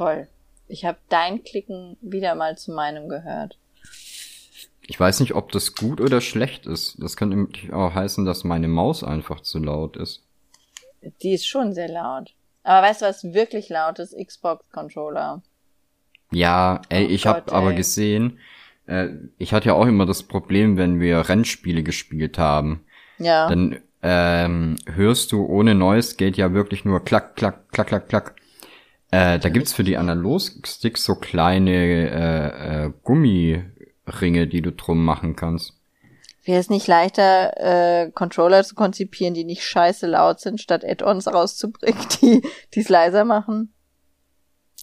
Toll. Ich habe dein Klicken wieder mal zu meinem gehört. Ich weiß nicht, ob das gut oder schlecht ist. Das könnte auch heißen, dass meine Maus einfach zu laut ist. Die ist schon sehr laut. Aber weißt du, was wirklich laut ist? Xbox-Controller. Ja, ey, ich oh habe aber gesehen, äh, ich hatte ja auch immer das Problem, wenn wir Rennspiele gespielt haben. Ja. Dann ähm, hörst du ohne Noise geht ja wirklich nur klack, klack, klack, klack, klack. Äh, da gibt's für die Analogsticks so kleine äh, äh, Gummiringe, die du drum machen kannst. Wäre es nicht leichter, äh, Controller zu konzipieren, die nicht scheiße laut sind, statt Add-ons rauszubringen, die es leiser machen?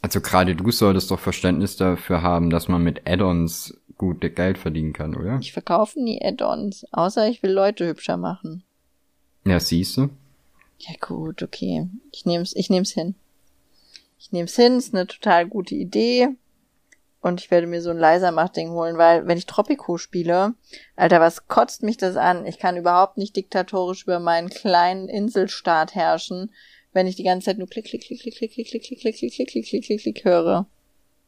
Also gerade du solltest doch Verständnis dafür haben, dass man mit Add-ons gute Geld verdienen kann, oder? Ich verkaufe nie Add-ons, außer ich will Leute hübscher machen. Ja, siehst du? Ja gut, okay. Ich nehm's, ich nehm's hin. Ich nehm's hin, ist eine total gute Idee. Und ich werde mir so ein leiser Machtding holen, weil wenn ich Tropico spiele, Alter, was kotzt mich das an? Ich kann überhaupt nicht diktatorisch über meinen kleinen Inselstaat herrschen, wenn ich die ganze Zeit nur klick, klick, klick, klick, klick, klick, klick, klick, klick, klick, klick, klick, klick, klick, klick höre.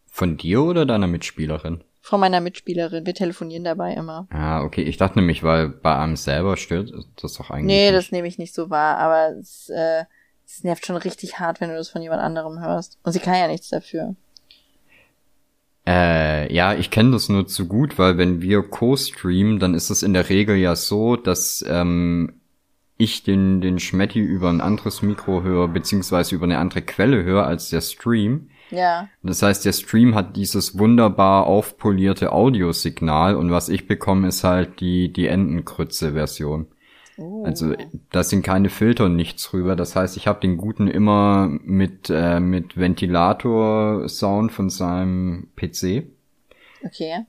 Von dir oder deiner Mitspielerin? Von meiner Mitspielerin. Wir telefonieren dabei immer. Ah, okay. Ich dachte nämlich, weil bei einem selber stört das doch eigentlich. Nee, das nehme ich nicht so wahr, aber es, äh, es nervt schon richtig hart, wenn du das von jemand anderem hörst. Und sie kann ja nichts dafür. Äh, ja, ich kenne das nur zu gut, weil wenn wir co-streamen, dann ist es in der Regel ja so, dass ähm, ich den, den Schmetti über ein anderes Mikro höre, beziehungsweise über eine andere Quelle höre als der Stream. Ja. Das heißt, der Stream hat dieses wunderbar aufpolierte Audiosignal und was ich bekomme, ist halt die, die Entenkrütze-Version. Oh. Also da sind keine Filter und nichts drüber. Das heißt, ich habe den guten immer mit, äh, mit Ventilator-Sound von seinem PC. Okay.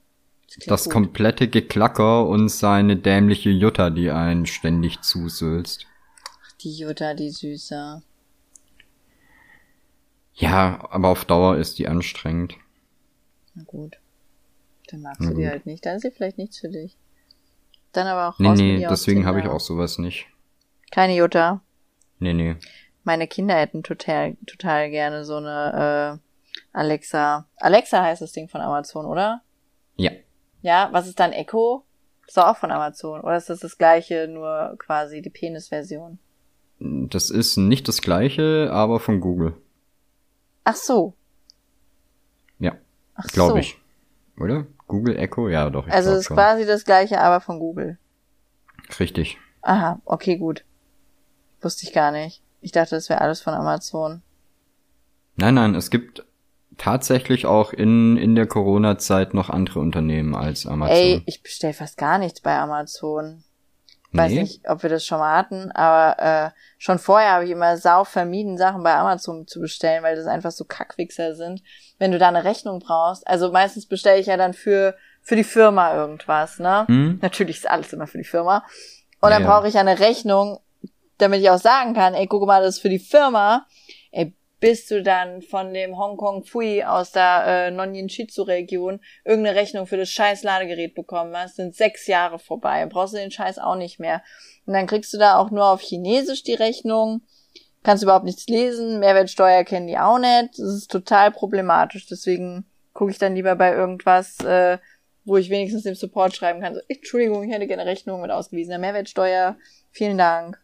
Das, das komplette Geklacker und seine dämliche Jutta, die einen ständig zusülzt. Ach, die Jutta, die Süße. Ja, aber auf Dauer ist die anstrengend. Na gut. Dann magst du die halt nicht. Dann ist sie vielleicht nichts für dich. Dann aber auch Nee, nee, deswegen habe ich auch sowas nicht. Keine Jutta. Nee, nee. Meine Kinder hätten total, total gerne so eine äh, Alexa. Alexa heißt das Ding von Amazon, oder? Ja. Ja, was ist dann Echo? ist doch auch von Amazon. Oder ist das das gleiche, nur quasi die Penis-Version? Das ist nicht das gleiche, aber von Google. Ach so. Ja. Glaube so. ich. Oder? Google Echo? Ja, doch. also es ist schon. quasi das gleiche, aber von Google. Richtig. Aha, okay, gut. Wusste ich gar nicht. Ich dachte, das wäre alles von Amazon. Nein, nein, es gibt tatsächlich auch in, in der Corona-Zeit noch andere Unternehmen als Amazon. Ey, ich bestell fast gar nichts bei Amazon. Weiß nee. nicht, ob wir das schon mal hatten, aber äh, schon vorher habe ich immer sau vermieden, Sachen bei Amazon zu bestellen, weil das einfach so Kackwichser sind. Wenn du da eine Rechnung brauchst, also meistens bestelle ich ja dann für für die Firma irgendwas, ne? Hm? Natürlich ist alles immer für die Firma. Und dann ja, brauche ich eine Rechnung, damit ich auch sagen kann, ey, guck mal, das ist für die Firma. Bis du dann von dem Hongkong Fui aus der äh, Nonyin-Shizu-Region irgendeine Rechnung für das scheiß Ladegerät bekommen hast, sind sechs Jahre vorbei. Brauchst du den Scheiß auch nicht mehr. Und dann kriegst du da auch nur auf Chinesisch die Rechnung. Kannst überhaupt nichts lesen. Mehrwertsteuer kennen die auch nicht. Das ist total problematisch. Deswegen gucke ich dann lieber bei irgendwas, äh, wo ich wenigstens dem Support schreiben kann. So, Entschuldigung, ich hätte gerne Rechnung mit ausgewiesener Mehrwertsteuer. Vielen Dank.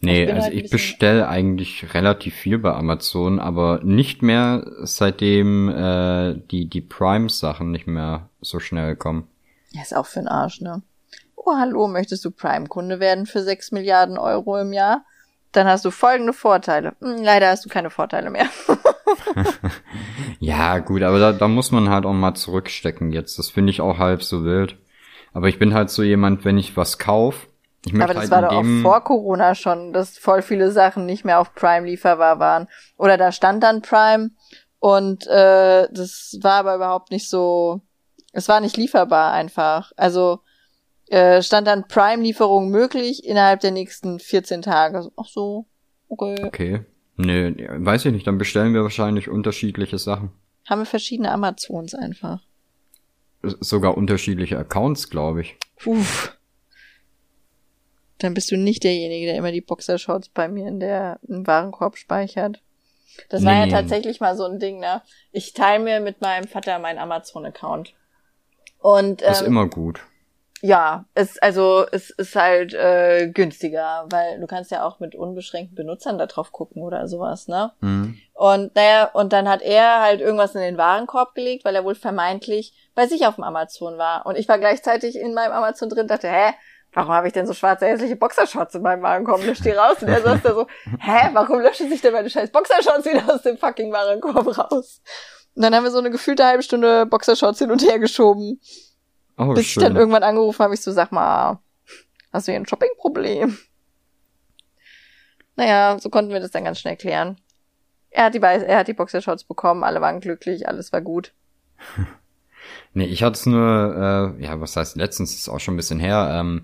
Nee, also halt ich bestelle eigentlich relativ viel bei Amazon, aber nicht mehr seitdem äh, die, die Prime-Sachen nicht mehr so schnell kommen. Ja, ist auch für den Arsch, ne? Oh, hallo, möchtest du Prime-Kunde werden für 6 Milliarden Euro im Jahr? Dann hast du folgende Vorteile. Hm, leider hast du keine Vorteile mehr. ja, gut, aber da, da muss man halt auch mal zurückstecken jetzt. Das finde ich auch halb so wild. Aber ich bin halt so jemand, wenn ich was kauf, ich Aber das halt war doch auch vor Corona schon, dass voll viele Sachen nicht mehr auf Prime lieferbar waren. Oder da stand dann Prime und äh, das war aber überhaupt nicht so, es war nicht lieferbar einfach. Also äh, stand dann Prime-Lieferung möglich innerhalb der nächsten 14 Tage. Ach so, okay. Okay. Nö, weiß ich nicht, dann bestellen wir wahrscheinlich unterschiedliche Sachen. Haben wir verschiedene Amazons einfach. Sogar unterschiedliche Accounts, glaube ich. Uff. Dann bist du nicht derjenige, der immer die Boxershorts bei mir in der im Warenkorb speichert. Das war nee. ja tatsächlich mal so ein Ding, ne? Ich teile mir mit meinem Vater meinen Amazon-Account. Und ähm, ist immer gut. Ja, es also es ist halt äh, günstiger, weil du kannst ja auch mit unbeschränkten Benutzern da drauf gucken oder sowas, ne? Mhm. Und naja, und dann hat er halt irgendwas in den Warenkorb gelegt, weil er wohl vermeintlich bei sich auf dem Amazon war. Und ich war gleichzeitig in meinem Amazon drin, dachte, hä, warum habe ich denn so schwarze hässliche Boxershorts in meinem Warenkorb? Löscht die raus. Und er saß da so, hä, warum löschen sich denn meine scheiß Boxershorts wieder aus dem fucking Warenkorb raus? Und dann haben wir so eine gefühlte halbe Stunde Boxershorts hin und her geschoben. Oh, bis schön. ich dann irgendwann angerufen habe, ich so, sag mal, hast du hier ein Shoppingproblem? Naja, so konnten wir das dann ganz schnell klären. Er hat die, er hat die Boxershorts bekommen, alle waren glücklich, alles war gut. nee, ich hatte es nur, äh, ja, was heißt letztens, ist auch schon ein bisschen her, ähm,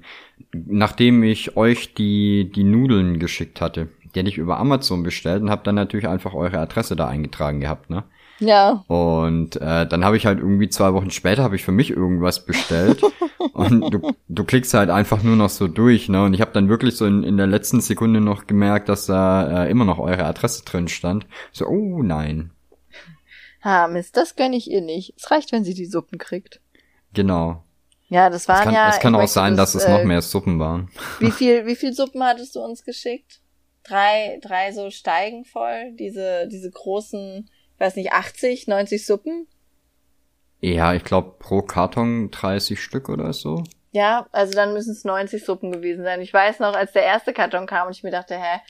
nachdem ich euch die, die Nudeln geschickt hatte, die hätte ich über Amazon bestellt und habe dann natürlich einfach eure Adresse da eingetragen gehabt, ne? Ja. Und äh, dann habe ich halt irgendwie zwei Wochen später habe ich für mich irgendwas bestellt und du, du klickst halt einfach nur noch so durch, ne? Und ich habe dann wirklich so in, in der letzten Sekunde noch gemerkt, dass da äh, immer noch eure Adresse drin stand. So, oh nein. Ha, Mist, das gönn ich ihr nicht. Es reicht, wenn sie die Suppen kriegt. Genau. Ja, das waren es kann, ja. Es kann auch sein, das, dass es äh, noch mehr Suppen waren. Wie viel, wie viel Suppen hattest du uns geschickt? Drei, drei so Steigen voll, diese, diese großen weiß nicht, 80, 90 Suppen. Ja, ich glaube pro Karton 30 Stück oder so. Ja, also dann müssen es 90 Suppen gewesen sein. Ich weiß noch, als der erste Karton kam und ich mir dachte, hä,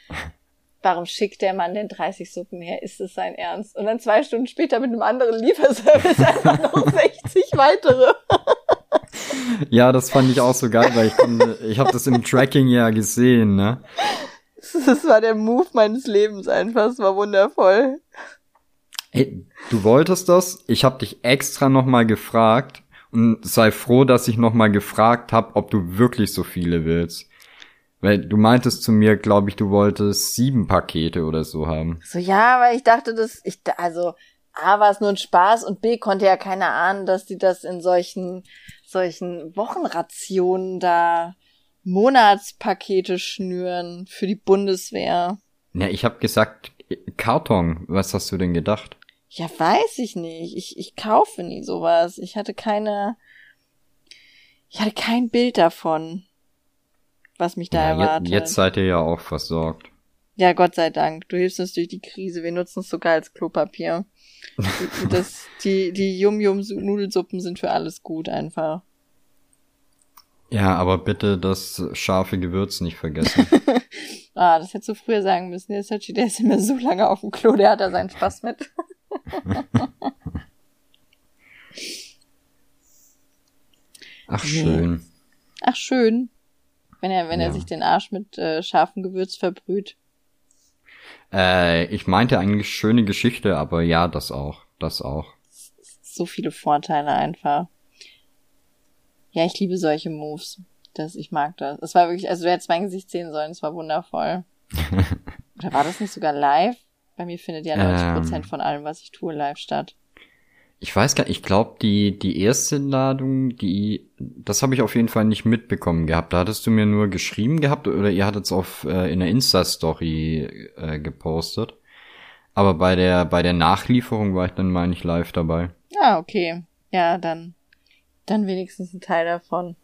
warum schickt der Mann denn 30 Suppen her? Ist es sein Ernst? Und dann zwei Stunden später mit einem anderen Lieferservice einfach noch 60 weitere. ja, das fand ich auch so geil, weil ich, konnte, ich habe das im Tracking ja gesehen, ne? Das war der Move meines Lebens einfach. Es war wundervoll. Hey, du wolltest das? Ich habe dich extra nochmal gefragt und sei froh, dass ich nochmal gefragt habe, ob du wirklich so viele willst. Weil du meintest zu mir, glaube ich, du wolltest sieben Pakete oder so haben. So ja, weil ich dachte, dass ich also A war es nur ein Spaß und B konnte ja keiner ahnen, dass die das in solchen solchen Wochenrationen da Monatspakete schnüren für die Bundeswehr. Ja, ich habe gesagt Karton. Was hast du denn gedacht? Ja, weiß ich nicht. Ich, ich kaufe nie sowas. Ich hatte keine, ich hatte kein Bild davon, was mich da ja, erwartet. Jetzt seid ihr ja auch versorgt. Ja, Gott sei Dank. Du hilfst uns durch die Krise. Wir nutzen es sogar als Klopapier. das, die, die Yum-Yum-Nudelsuppen sind für alles gut einfach. Ja, aber bitte das scharfe Gewürz nicht vergessen. ah, das hättest du früher sagen müssen. Der Sachi, der ist immer so lange auf dem Klo, der hat da seinen Spaß mit. Ach schön. Ach schön. Wenn er, wenn ja. er sich den Arsch mit äh, scharfem Gewürz verbrüht. Äh, ich meinte eigentlich schöne Geschichte, aber ja, das auch. Das auch. So viele Vorteile einfach. Ja, ich liebe solche Moves. Das, ich mag das. Es war wirklich, also du hättest mein Gesicht sehen sollen, es war wundervoll. Oder war das nicht sogar live? Bei mir findet ja 90 Prozent ähm, von allem, was ich tue, live statt. Ich weiß gar nicht, ich glaube, die, die erste Ladung, die, das habe ich auf jeden Fall nicht mitbekommen gehabt. Da hattest du mir nur geschrieben gehabt oder ihr hattet es auf äh, in der Insta-Story äh, gepostet. Aber bei der, bei der Nachlieferung war ich dann mal nicht live dabei. Ah, okay. Ja, dann, dann wenigstens ein Teil davon.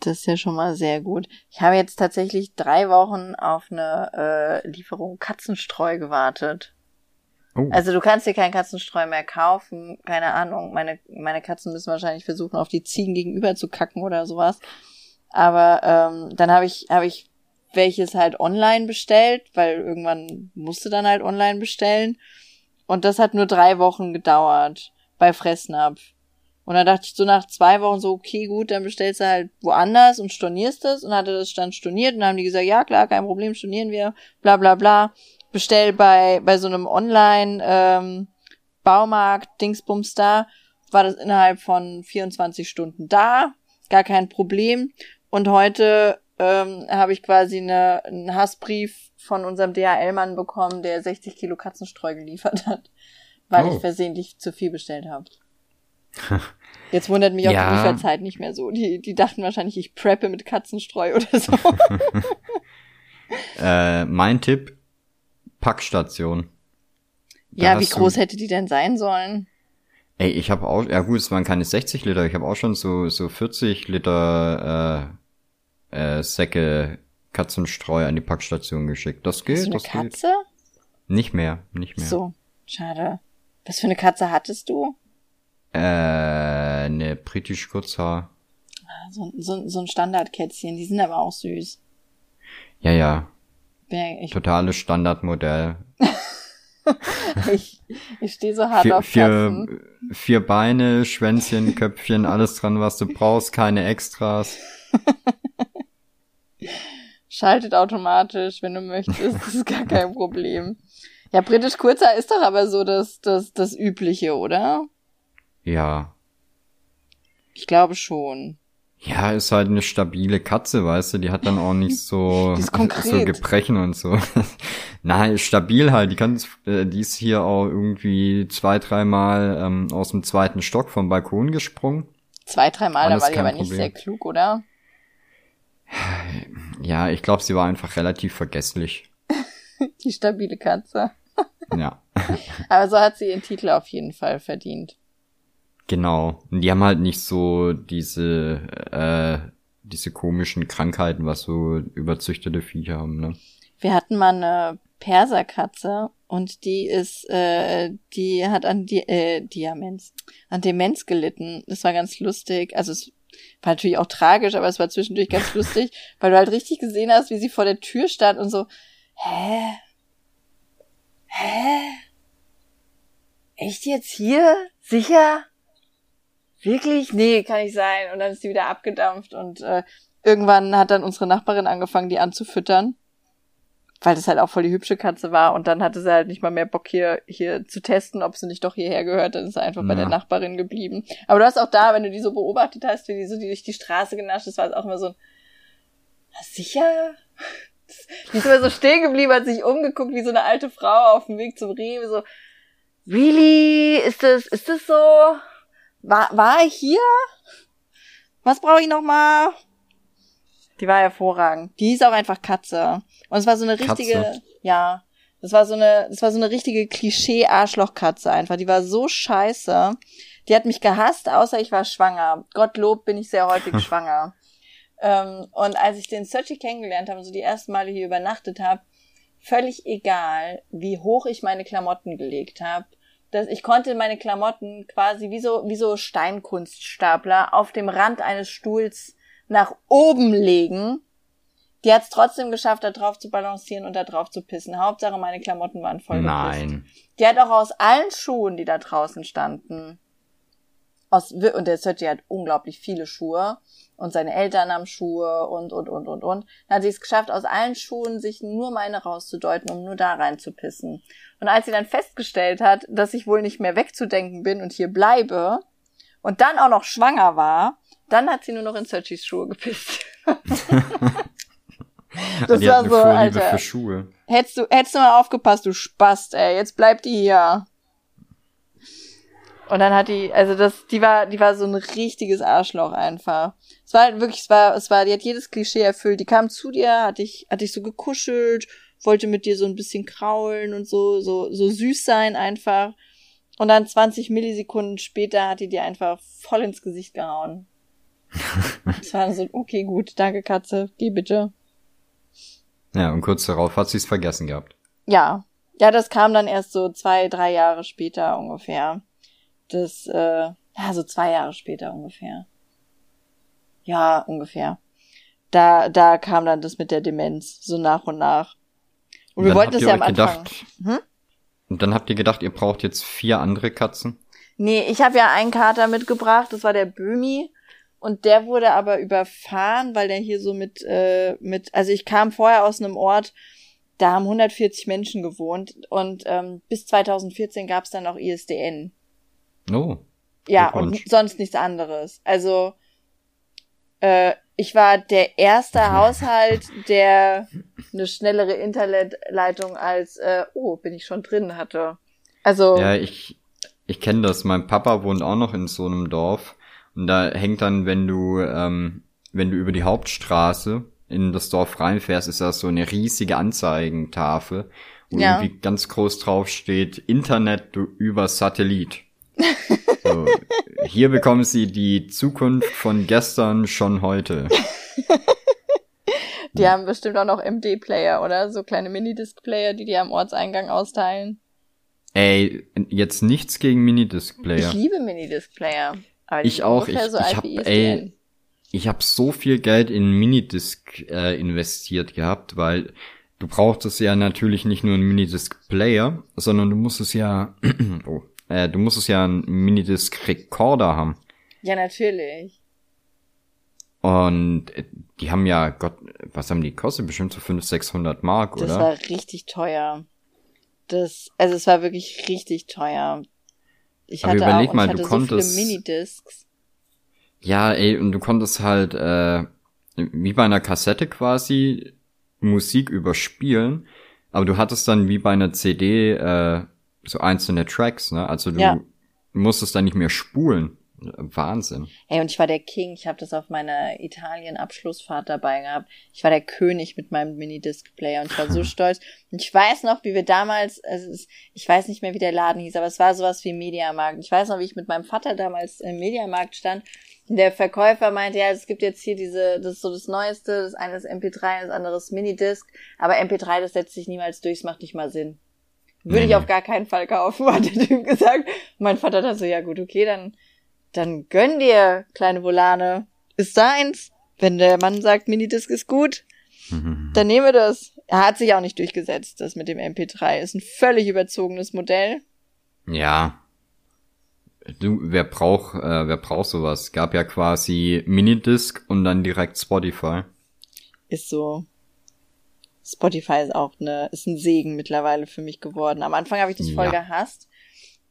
Das ist ja schon mal sehr gut. Ich habe jetzt tatsächlich drei Wochen auf eine äh, Lieferung Katzenstreu gewartet. Oh. Also du kannst dir kein Katzenstreu mehr kaufen. Keine Ahnung. Meine, meine Katzen müssen wahrscheinlich versuchen, auf die Ziegen gegenüber zu kacken oder sowas. Aber ähm, dann habe ich, habe ich welches halt online bestellt, weil irgendwann musste dann halt online bestellen. Und das hat nur drei Wochen gedauert bei Fressnapf. Und dann dachte ich so nach zwei Wochen so, okay, gut, dann bestellst du halt woanders und stornierst es. Und hatte das dann storniert und dann haben die gesagt, ja klar, kein Problem, stornieren wir, bla bla bla. Bestell bei, bei so einem Online ähm, Baumarkt, Dingsbums da, war das innerhalb von 24 Stunden da, gar kein Problem. Und heute ähm, habe ich quasi eine, einen Hassbrief von unserem DHL-Mann bekommen, der 60 Kilo Katzenstreu geliefert hat, weil oh. ich versehentlich zu viel bestellt habe. Jetzt wundert mich auch ja. die Lieferzeit nicht mehr so. Die, die dachten wahrscheinlich, ich preppe mit Katzenstreu oder so. äh, mein Tipp, Packstation. Da ja, wie groß hätte die denn sein sollen? Ey, ich habe auch, ja gut, es waren keine 60 Liter, ich habe auch schon so so 40 Liter äh, äh, Säcke Katzenstreu an die Packstation geschickt. Das geht, Hast du eine das Katze? Geht. Nicht mehr, nicht mehr. So, schade. Was für eine Katze hattest du? Äh, eine britisch Kurzhaar. Ah, so, so, so ein Standardkätzchen, die sind aber auch süß. Ja, ja. Ich Totales Standardmodell. ich ich stehe so hart vier, auf Katzen. Vier, vier Beine, Schwänzchen, Köpfchen, alles dran, was du brauchst, keine Extras. Schaltet automatisch, wenn du möchtest, das ist gar kein Problem. Ja, britisch kurzer ist doch aber so das, das, das Übliche, oder? Ja. Ich glaube schon. Ja, ist halt eine stabile Katze, weißt du, die hat dann auch nicht so, so Gebrechen und so. Nein, stabil halt, die kann, äh, die ist hier auch irgendwie zwei, dreimal ähm, aus dem zweiten Stock vom Balkon gesprungen. Zwei, dreimal, da war die aber Problem. nicht sehr klug, oder? Ja, ich glaube, sie war einfach relativ vergesslich. die stabile Katze. ja. aber so hat sie ihren Titel auf jeden Fall verdient. Genau. Und die haben halt nicht so diese, äh, diese komischen Krankheiten, was so überzüchtete Viecher haben, ne? Wir hatten mal eine Perserkatze und die ist, äh, die hat an die, äh, Diamens, an Demenz gelitten. Das war ganz lustig. Also es war natürlich auch tragisch, aber es war zwischendurch ganz lustig, weil du halt richtig gesehen hast, wie sie vor der Tür stand und so, hä? Hä? Echt jetzt hier? Sicher? Wirklich? Nee, kann nicht sein. Und dann ist sie wieder abgedampft und äh, irgendwann hat dann unsere Nachbarin angefangen, die anzufüttern. Weil das halt auch voll die hübsche Katze war und dann hatte sie halt nicht mal mehr Bock hier, hier zu testen, ob sie nicht doch hierher gehört, dann ist sie einfach ja. bei der Nachbarin geblieben. Aber du hast auch da, wenn du die so beobachtet hast, wie die so die durch die Straße genascht ist, war es auch immer so ein, na sicher? Die ist immer so stehen geblieben, hat sich umgeguckt, wie so eine alte Frau auf dem Weg zum Rewe, so, really? Ist das, ist das so? War, war ich hier? Was brauche ich noch mal? Die war hervorragend. Die hieß auch einfach Katze. Und es war so eine richtige, Katze. ja, das war so eine, das war so eine richtige Klischee-Arschlochkatze einfach. Die war so scheiße. Die hat mich gehasst, außer ich war schwanger. Gottlob bin ich sehr häufig schwanger. Ähm, und als ich den Searchy kennengelernt habe und so die ersten Male hier übernachtet habe, völlig egal, wie hoch ich meine Klamotten gelegt habe, dass ich konnte meine Klamotten quasi wie so, wie so Steinkunststapler auf dem Rand eines Stuhls nach oben legen. Die hat es trotzdem geschafft, da drauf zu balancieren und da drauf zu pissen. Hauptsache, meine Klamotten waren voll Nein. Die hat auch aus allen Schuhen, die da draußen standen, aus, und der Sergi hat unglaublich viele Schuhe und seine Eltern haben Schuhe und, und, und, und, und. Dann hat sie es geschafft, aus allen Schuhen sich nur meine rauszudeuten, um nur da reinzupissen. Und als sie dann festgestellt hat, dass ich wohl nicht mehr wegzudenken bin und hier bleibe und dann auch noch schwanger war, dann hat sie nur noch in Sergis Schuhe gepisst. das die war so, Alter. Für Schuhe. Hättest du, hättest du mal aufgepasst, du Spast, ey. Jetzt bleibt die hier. Und dann hat die, also das, die war, die war so ein richtiges Arschloch einfach. Es war halt wirklich, es war, es war, die hat jedes Klischee erfüllt. Die kam zu dir, hat dich, hat dich so gekuschelt, wollte mit dir so ein bisschen kraulen und so, so, so süß sein einfach. Und dann 20 Millisekunden später hat die dir einfach voll ins Gesicht gehauen. Es war so, okay, gut, danke Katze, geh bitte. Ja, und kurz darauf hat sie es vergessen gehabt. Ja. Ja, das kam dann erst so zwei, drei Jahre später ungefähr. Das, äh, ja, so zwei Jahre später ungefähr. Ja, ungefähr. Da, da kam dann das mit der Demenz, so nach und nach. Und, wir wollten es ja am Anfang. Gedacht, hm? Und dann habt ihr gedacht, ihr braucht jetzt vier andere Katzen? Nee, ich habe ja einen Kater mitgebracht, das war der Bömi. Und der wurde aber überfahren, weil der hier so mit, äh, mit, also ich kam vorher aus einem Ort, da haben 140 Menschen gewohnt und ähm, bis 2014 gab es dann auch ISDN. Oh. Ja, und sonst nichts anderes. Also äh, ich war der erste Haushalt, der eine schnellere Internetleitung als äh, oh, bin ich schon drin hatte. Also Ja, ich ich kenne das. Mein Papa wohnt auch noch in so einem Dorf und da hängt dann, wenn du ähm, wenn du über die Hauptstraße in das Dorf reinfährst, ist das so eine riesige Anzeigentafel wo ja. irgendwie ganz groß drauf steht, Internet über Satellit. So, hier bekommen Sie die Zukunft von gestern schon heute. die haben bestimmt auch noch MD-Player, oder? So kleine Minidisc-Player, die die am Ortseingang austeilen. Ey, jetzt nichts gegen Minidisc-Player. Ich liebe Minidisc-Player. Ich auch. Ich, so ich hab, ey, ich habe so viel Geld in Minidisc äh, investiert gehabt, weil du brauchst es ja natürlich nicht nur einen Minidisc-Player, sondern du musst es ja, oh, äh, du musst es ja einen Minidisc-Recorder haben. Ja, natürlich. Und äh, die haben ja, Gott, was haben die gekostet? Bestimmt so 500, 600 Mark, das oder? Das war richtig teuer. Das, also es war wirklich richtig teuer. Ich Aber hatte überleg auch, mal, du konntest. So viele Minidiscs. Ja, ey, und du konntest halt, äh, wie bei einer Kassette quasi Musik überspielen, aber du hattest dann wie bei einer CD äh, so einzelne Tracks, ne? Also du ja. musstest dann nicht mehr spulen. Wahnsinn. Ey, und ich war der King. Ich habe das auf meiner Italien-Abschlussfahrt dabei gehabt. Ich war der König mit meinem Minidisc-Player und ich war so stolz. Und ich weiß noch, wie wir damals, also ich weiß nicht mehr, wie der Laden hieß, aber es war sowas wie Mediamarkt. Ich weiß noch, wie ich mit meinem Vater damals im Mediamarkt stand. Und der Verkäufer meinte, ja, es gibt jetzt hier diese, das ist so das Neueste, das eine ist MP3, das andere ist Minidisc, aber MP3, das setzt sich niemals durch, es macht nicht mal Sinn. Würde ich auf gar keinen Fall kaufen, hat der Typ gesagt. mein Vater hat so, ja gut, okay, dann dann gönn dir, kleine Volane. Ist deins. Wenn der Mann sagt, Minidisc ist gut, dann nehme das. Er hat sich auch nicht durchgesetzt, das mit dem MP3. Ist ein völlig überzogenes Modell. Ja. Du, wer braucht, äh, wer braucht sowas? Gab ja quasi Minidisc und dann direkt Spotify. Ist so. Spotify ist auch eine, ist ein Segen mittlerweile für mich geworden. Am Anfang habe ich das voll ja. gehasst.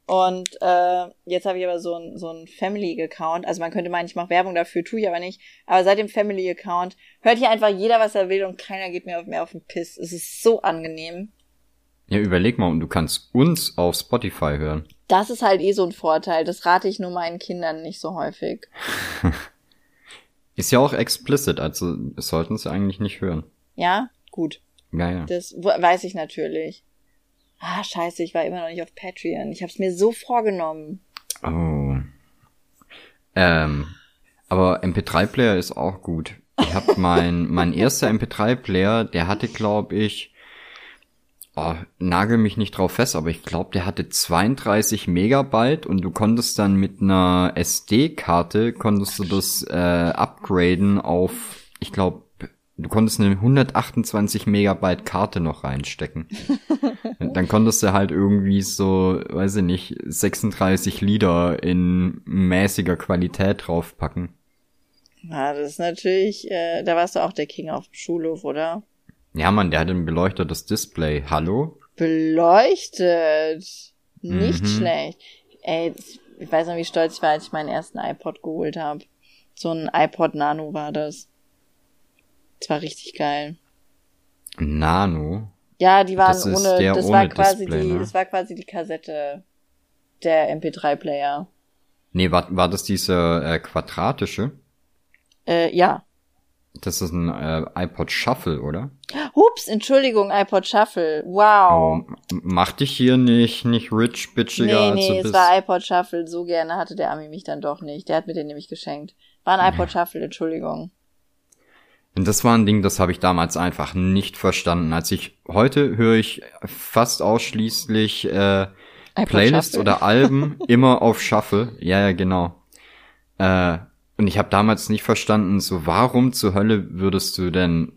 Und äh, jetzt habe ich aber so ein, so ein Family-Account. Also man könnte meinen, ich mache Werbung dafür, tue ich aber nicht. Aber seit dem Family-Account hört hier einfach jeder, was er will und keiner geht mir mehr auf den Piss. Es ist so angenehm. Ja, überleg mal, und du kannst uns auf Spotify hören. Das ist halt eh so ein Vorteil. Das rate ich nur meinen Kindern nicht so häufig. ist ja auch explicit, also sollten sie eigentlich nicht hören. Ja, gut. Ja, ja. Das weiß ich natürlich. Ah, scheiße, ich war immer noch nicht auf Patreon. Ich habe es mir so vorgenommen. Oh. Ähm, aber MP3-Player ist auch gut. Ich habe mein mein erster MP3-Player, der hatte, glaube ich, oh, nagel mich nicht drauf fest, aber ich glaube, der hatte 32 Megabyte und du konntest dann mit einer SD-Karte konntest du das äh, upgraden auf, ich glaube, du konntest eine 128 Megabyte Karte noch reinstecken. Dann konntest du halt irgendwie so, weiß ich nicht, 36 Lieder in mäßiger Qualität draufpacken. Ja, das ist natürlich, äh, da warst du auch der King auf dem Schulhof, oder? Ja, Mann, der hat ein beleuchtetes Display. Hallo? Beleuchtet. Nicht mhm. schlecht. Ey, ich weiß noch, wie stolz ich war, als ich meinen ersten iPod geholt habe. So ein iPod Nano war das. Das war richtig geil. Nano? Ja, die waren das ohne, das ohne war quasi Display, die, ne? das war quasi die Kassette der MP3-Player. Nee, war, war das diese äh, quadratische? Äh, ja. Das ist ein äh, iPod Shuffle, oder? Ups, Entschuldigung, iPod Shuffle. Wow. Oh, mach dich hier nicht, nicht rich, bitchiger nee, nee, als du bist. es war iPod Shuffle. So gerne hatte der Ami mich dann doch nicht. Der hat mir den nämlich geschenkt. War ein iPod Shuffle, Entschuldigung. Und das war ein Ding, das habe ich damals einfach nicht verstanden. Als ich heute höre ich fast ausschließlich äh, Playlists oder Alben immer auf Shuffle. Ja, ja, genau. Äh, und ich habe damals nicht verstanden, so warum zur Hölle würdest du denn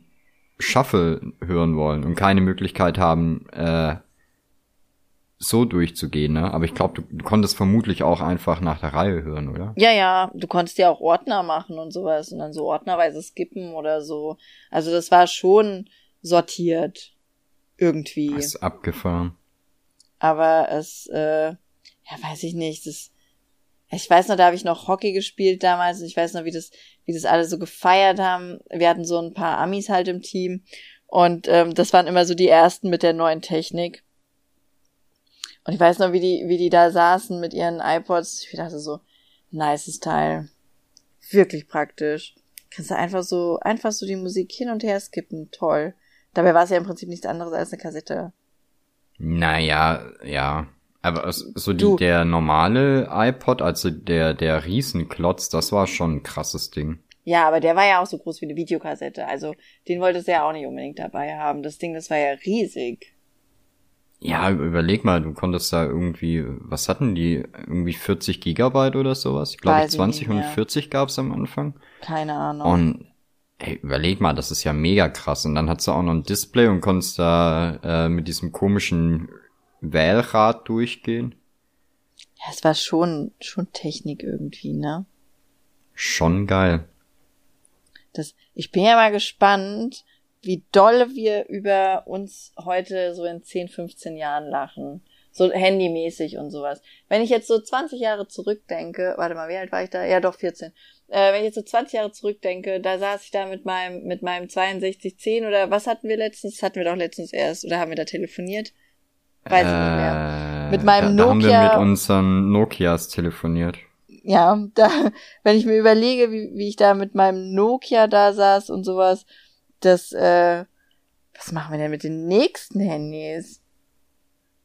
Shuffle hören wollen und keine Möglichkeit haben, äh, so durchzugehen, ne? Aber ich glaube, du, du, konntest vermutlich auch einfach nach der Reihe hören, oder? Ja, ja, du konntest ja auch Ordner machen und sowas und dann so ordnerweise skippen oder so. Also das war schon sortiert. Irgendwie. Das ist abgefahren. Aber es, äh, ja, weiß ich nicht, das, ich weiß noch, da habe ich noch Hockey gespielt damals und ich weiß noch, wie das, wie das alle so gefeiert haben. Wir hatten so ein paar Amis halt im Team und ähm, das waren immer so die ersten mit der neuen Technik. Und ich weiß noch, wie die, wie die da saßen mit ihren iPods. Ich dachte so, nices Teil. Wirklich praktisch. Kannst du einfach so, einfach so die Musik hin und her skippen. Toll. Dabei war es ja im Prinzip nichts anderes als eine Kassette. Naja, ja. Aber so die, der normale iPod, also der, der Riesenklotz, das war schon ein krasses Ding. Ja, aber der war ja auch so groß wie eine Videokassette. Also den wolltest du ja auch nicht unbedingt dabei haben. Das Ding, das war ja riesig. Ja, überleg mal, du konntest da irgendwie, was hatten die? Irgendwie 40 Gigabyte oder sowas? Ich glaube, 20 und 40 gab's am Anfang. Keine Ahnung. Und ey, überleg mal, das ist ja mega krass. Und dann hat's da auch noch ein Display und konntest da äh, mit diesem komischen Wählrad durchgehen. Ja, es war schon, schon Technik irgendwie, ne? Schon geil. Das, ich bin ja mal gespannt, wie dolle wir über uns heute so in 10, 15 Jahren lachen. So handymäßig und sowas. Wenn ich jetzt so 20 Jahre zurückdenke, warte mal, wie alt war ich da? Ja, doch, 14. Äh, wenn ich jetzt so 20 Jahre zurückdenke, da saß ich da mit meinem, mit meinem 6210 oder was hatten wir letztens? Das hatten wir doch letztens erst oder haben wir da telefoniert? Weiß ich nicht mehr. Mit meinem da, da Nokia. haben wir mit unseren Nokias telefoniert. Ja, da, wenn ich mir überlege, wie, wie ich da mit meinem Nokia da saß und sowas, das, äh, was machen wir denn mit den nächsten Handys?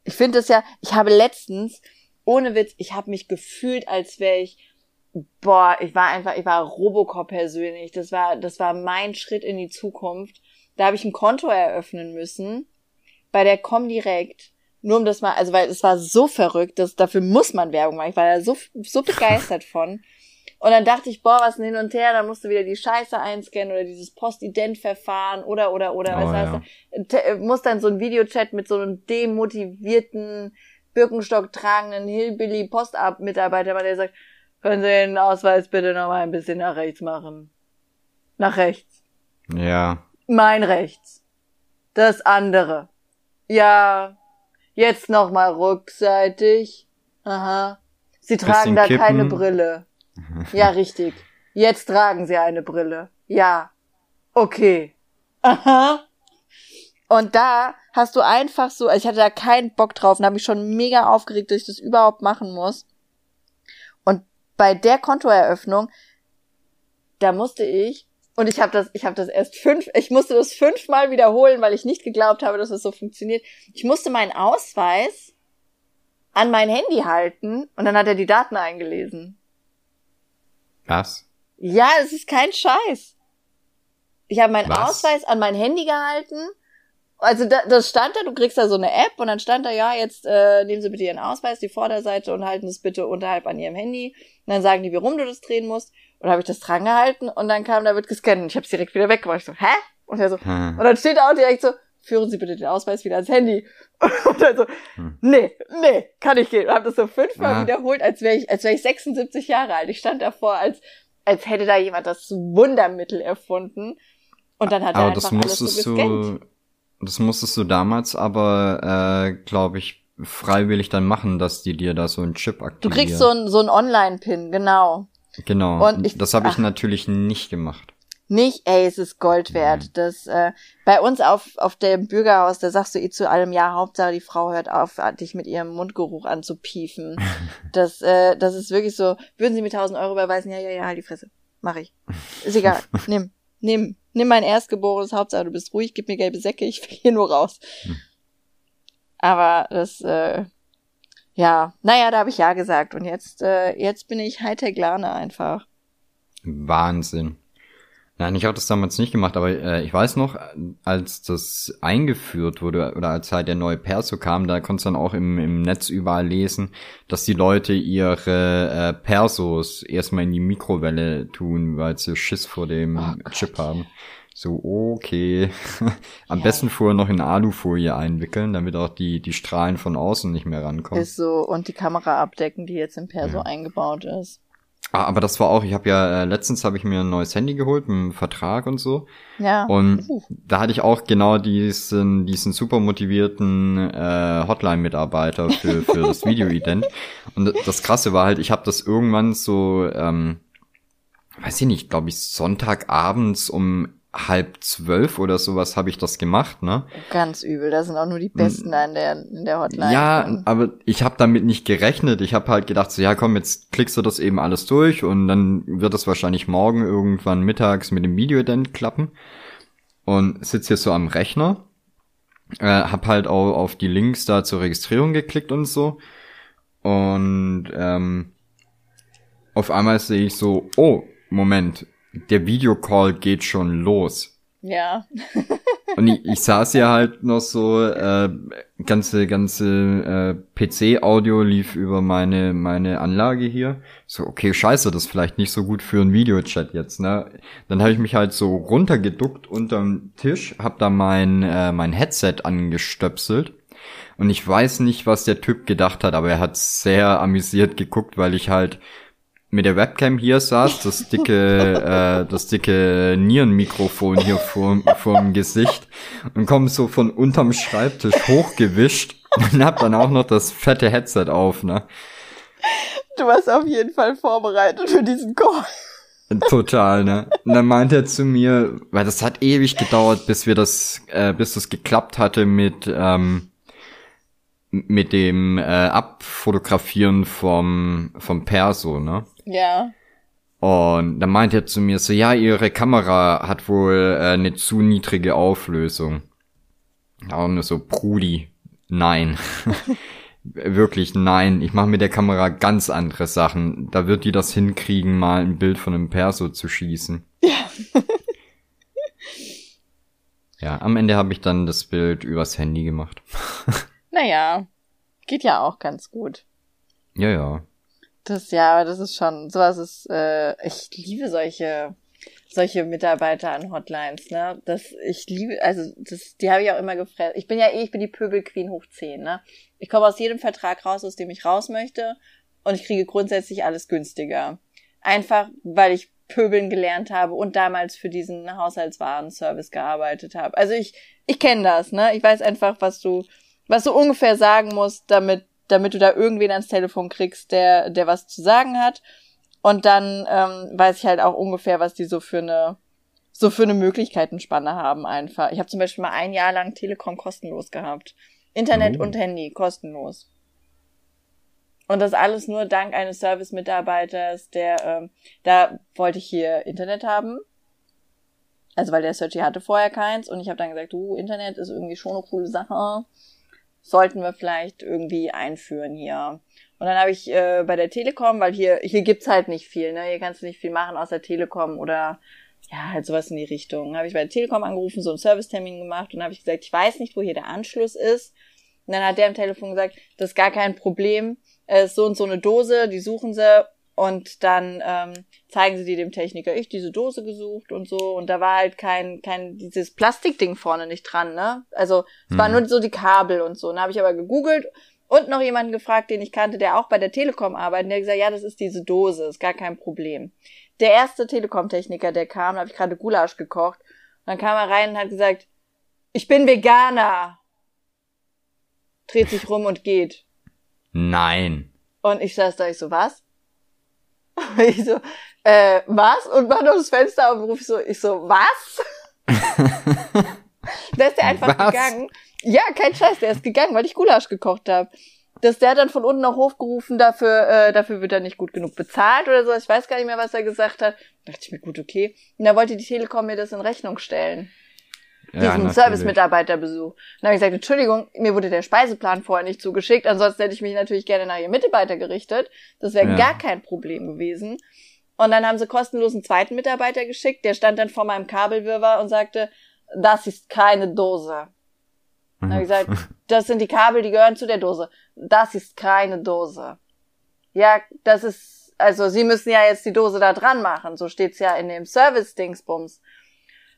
Ich finde das ja, ich habe letztens, ohne Witz, ich habe mich gefühlt, als wäre ich, boah, ich war einfach, ich war Robocop persönlich. Das war, das war mein Schritt in die Zukunft. Da habe ich ein Konto eröffnen müssen bei der Comdirect. Nur um das mal, also weil es war so verrückt, dass dafür muss man Werbung machen. Ich war da so, so begeistert von. Und dann dachte ich, boah, was ein Hin und Her, dann musst du wieder die Scheiße einscannen oder dieses Postident-Verfahren oder, oder, oder, was oh, heißt ja. das? Muss dann so ein Videochat mit so einem demotivierten, Birkenstock tragenden Hillbilly-Postab-Mitarbeiter, der sagt, können Sie den Ausweis bitte noch mal ein bisschen nach rechts machen? Nach rechts. Ja. Mein rechts. Das andere. Ja. Jetzt noch mal rückseitig. Aha. Sie tragen da kippen. keine Brille. Ja, richtig. Jetzt tragen sie eine Brille. Ja. Okay. Aha. Und da hast du einfach so, also ich hatte da keinen Bock drauf und habe mich schon mega aufgeregt, dass ich das überhaupt machen muss. Und bei der Kontoeröffnung, da musste ich und ich habe das, ich habe das erst fünf, ich musste das fünfmal wiederholen, weil ich nicht geglaubt habe, dass es das so funktioniert. Ich musste meinen Ausweis an mein Handy halten und dann hat er die Daten eingelesen. Was? Ja, es ist kein Scheiß. Ich habe meinen Was? Ausweis an mein Handy gehalten. Also da, das stand da, du kriegst da so eine App und dann stand da, ja, jetzt äh, nehmen Sie bitte Ihren Ausweis, die Vorderseite und halten es bitte unterhalb an Ihrem Handy. Und dann sagen die, wie rum du das drehen musst. Und habe ich das dran gehalten und dann kam, da wird gescannt und ich habe es direkt wieder weggemacht. Ich so, hä? Und er so, hm. und dann steht auch direkt so, führen Sie bitte den Ausweis wieder ans Handy. Und dann so, hm. nee, nee, kann ich gehen. Und habe das so fünfmal ja. wiederholt, als wäre ich, als wäre ich 76 Jahre alt. Ich stand davor, als, als hätte da jemand das Wundermittel erfunden. Und dann hat aber er einfach das musstest alles so du, Das musstest du damals aber, äh, glaube ich, freiwillig dann machen, dass die dir da so einen Chip aktivieren. Du kriegst so ein so ein Online-Pin, genau. Genau. Und ich, das habe ich natürlich nicht gemacht nicht, ey, es ist Gold wert. Mhm. Das äh, bei uns auf auf dem Bürgerhaus, da sagst du eh zu allem ja, Hauptsache die Frau hört auf, dich mit ihrem Mundgeruch anzupiefen. das äh, das ist wirklich so. Würden Sie mir 1000 Euro überweisen? Ja, ja, ja, halt die Fresse, mach ich. Ist egal, nimm, nimm, nimm mein Erstgeborenes. Hauptsache du bist ruhig, gib mir gelbe Säcke, ich will hier nur raus. Hm. Aber das äh, ja, naja, da habe ich ja gesagt und jetzt äh, jetzt bin ich Hightech Lerne einfach. Wahnsinn. Nein, ich habe das damals nicht gemacht, aber äh, ich weiß noch, als das eingeführt wurde oder als halt der neue Perso kam, da konntest du dann auch im, im Netz überall lesen, dass die Leute ihre äh, Persos erstmal in die Mikrowelle tun, weil sie Schiss vor dem oh Chip haben. So, okay. Am ja. besten vorher noch in Alufolie einwickeln, damit auch die, die Strahlen von außen nicht mehr rankommen. Ist so, und die Kamera abdecken, die jetzt im Perso ja. eingebaut ist. Ah, aber das war auch, ich habe ja äh, letztens habe ich mir ein neues Handy geholt mit einem Vertrag und so. Ja. Und uh. da hatte ich auch genau diesen diesen super motivierten äh, Hotline-Mitarbeiter für für das Video-Ident. Und das Krasse war halt, ich habe das irgendwann so, ähm, weiß ich nicht, glaube ich Sonntagabends um halb zwölf oder sowas habe ich das gemacht, ne? Ganz übel, da sind auch nur die Besten da in der, in der Hotline. Ja, aber ich habe damit nicht gerechnet. Ich habe halt gedacht, so ja komm, jetzt klickst du das eben alles durch und dann wird das wahrscheinlich morgen irgendwann mittags mit dem Videoident klappen. Und sitze hier so am Rechner Äh, hab halt auch auf die Links da zur Registrierung geklickt und so. Und ähm, auf einmal sehe ich so, oh, Moment, der Videocall geht schon los. Ja. und ich, ich saß ja halt noch so, äh, ganze, ganze äh, PC-Audio lief über meine, meine Anlage hier. So, okay, scheiße, das ist vielleicht nicht so gut für einen Videochat jetzt, ne? Dann habe ich mich halt so runtergeduckt unterm Tisch, hab da mein, äh, mein Headset angestöpselt. Und ich weiß nicht, was der Typ gedacht hat, aber er hat sehr amüsiert geguckt, weil ich halt mit der Webcam hier saß, das dicke, äh, das dicke Nierenmikrofon hier vor, vor dem Gesicht und komme so von unterm Schreibtisch hochgewischt und hab dann auch noch das fette Headset auf, ne? Du warst auf jeden Fall vorbereitet für diesen Call. Total, ne? Und dann meinte er zu mir, weil das hat ewig gedauert, bis wir das, äh, bis das geklappt hatte mit, ähm, mit dem äh, Abfotografieren vom, vom Perso, ne? Ja. Und dann meint er zu mir so, ja, ihre Kamera hat wohl äh, eine zu niedrige Auflösung. Auch nur so, Brudi, nein. Wirklich nein. Ich mache mit der Kamera ganz andere Sachen. Da wird die das hinkriegen, mal ein Bild von einem Perso zu schießen. Ja. ja, am Ende habe ich dann das Bild übers Handy gemacht. naja, geht ja auch ganz gut. Ja, ja. Das ja, das ist schon, sowas ist, äh, ich liebe solche, solche Mitarbeiter an Hotlines, ne? Das, ich liebe, also das, die habe ich auch immer gefressen. Ich bin ja eh, ich bin die Pöbelqueen hoch 10, ne? Ich komme aus jedem Vertrag raus, aus dem ich raus möchte und ich kriege grundsätzlich alles günstiger. Einfach, weil ich Pöbeln gelernt habe und damals für diesen Haushaltswarenservice gearbeitet habe. Also ich, ich kenne das, ne? Ich weiß einfach, was du, was du ungefähr sagen musst, damit damit du da irgendwen ans Telefon kriegst, der, der was zu sagen hat. Und dann ähm, weiß ich halt auch ungefähr, was die so für eine so für eine Möglichkeitenspanne haben einfach. Ich habe zum Beispiel mal ein Jahr lang Telekom kostenlos gehabt. Internet oh. und Handy kostenlos. Und das alles nur dank eines Service-Mitarbeiters, der, ähm, da wollte ich hier Internet haben. Also weil der Searchy hatte vorher keins und ich habe dann gesagt, du, Internet ist irgendwie schon eine coole Sache sollten wir vielleicht irgendwie einführen hier. Und dann habe ich äh, bei der Telekom, weil hier hier gibt's halt nicht viel, ne? Hier kannst du nicht viel machen außer Telekom oder ja, halt sowas in die Richtung. Habe ich bei der Telekom angerufen, so einen Servicetermin gemacht und habe ich gesagt, ich weiß nicht, wo hier der Anschluss ist. Und dann hat der am Telefon gesagt, das ist gar kein Problem, es ist so und so eine Dose, die suchen sie und dann ähm, zeigen sie dir dem Techniker, ich diese Dose gesucht und so. Und da war halt kein, kein, dieses Plastikding vorne nicht dran, ne? Also es hm. waren nur so die Kabel und so. Und da habe ich aber gegoogelt und noch jemanden gefragt, den ich kannte, der auch bei der Telekom arbeitet. Der hat gesagt, ja, das ist diese Dose, ist gar kein Problem. Der erste Telekom-Techniker, der kam, da habe ich gerade Gulasch gekocht. Und dann kam er rein und hat gesagt, ich bin Veganer. Dreht sich rum und geht. Nein. Und ich saß da, ich so, was? ich so, äh, was? Und mach noch das Fenster auf und ruf ich so, ich so, was? da ist der einfach was? gegangen. Ja, kein Scheiß, der ist gegangen, weil ich Gulasch gekocht habe. Dass der dann von unten auf Hof gerufen, dafür, äh, dafür wird er nicht gut genug bezahlt oder so. Ich weiß gar nicht mehr, was er gesagt hat. Da dachte ich mir, gut, okay. Und da wollte die Telekom mir das in Rechnung stellen. Diesen ja, Service-Mitarbeiterbesuch. Dann habe ich gesagt, Entschuldigung, mir wurde der Speiseplan vorher nicht zugeschickt, ansonsten hätte ich mich natürlich gerne nach ihrem Mitarbeiter gerichtet. Das wäre ja. gar kein Problem gewesen. Und dann haben sie kostenlos einen zweiten Mitarbeiter geschickt, der stand dann vor meinem Kabelwirrwarr und sagte, das ist keine Dose. Dann habe ich gesagt, das sind die Kabel, die gehören zu der Dose. Das ist keine Dose. Ja, das ist, also Sie müssen ja jetzt die Dose da dran machen. So steht's ja in dem Service-Dingsbums.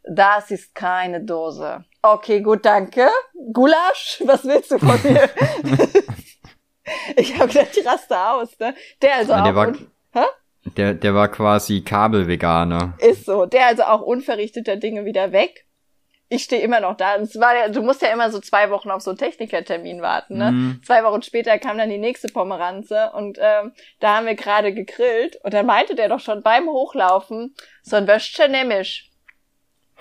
Das ist keine Dose. Okay, gut, danke. Gulasch, was willst du von mir? ich habe gedacht, die raste aus, ne? Der also ja, der auch. War, hä? Der, der war quasi Kabelveganer. Ist so. Der also auch unverrichteter Dinge wieder weg. Ich stehe immer noch da. Und es war ja, du musst ja immer so zwei Wochen auf so einen Technikertermin warten, ne? Mm. Zwei Wochen später kam dann die nächste Pomeranze und ähm, da haben wir gerade gegrillt und dann meinte der doch schon beim Hochlaufen, so ein Wöschchen nämlich.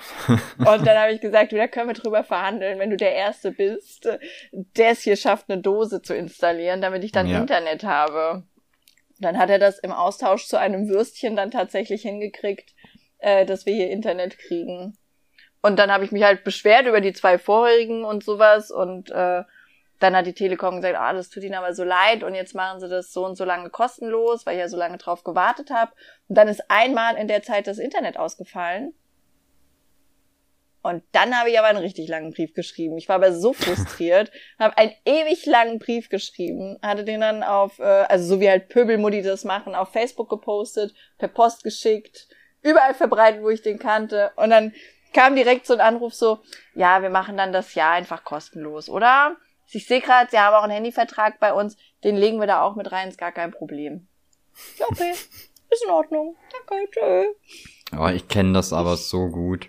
Und dann habe ich gesagt, da können wir drüber verhandeln, wenn du der Erste bist, der es hier schafft, eine Dose zu installieren, damit ich dann ja. Internet habe. Dann hat er das im Austausch zu einem Würstchen dann tatsächlich hingekriegt, äh, dass wir hier Internet kriegen. Und dann habe ich mich halt beschwert über die zwei vorherigen und sowas und äh, dann hat die Telekom gesagt, ah, das tut ihnen aber so leid und jetzt machen sie das so und so lange kostenlos, weil ich ja so lange drauf gewartet habe. Und dann ist einmal in der Zeit das Internet ausgefallen. Und dann habe ich aber einen richtig langen Brief geschrieben. Ich war aber so frustriert, habe einen ewig langen Brief geschrieben, hatte den dann auf, äh, also so wie halt Pöbelmutti das machen, auf Facebook gepostet, per Post geschickt, überall verbreitet, wo ich den kannte. Und dann kam direkt so ein Anruf so, ja, wir machen dann das Jahr einfach kostenlos, oder? Ich sehe gerade, Sie haben auch einen Handyvertrag bei uns, den legen wir da auch mit rein, ist gar kein Problem. Ja, okay, ist in Ordnung. Danke, tschö. Oh, ich kenne das aber so gut.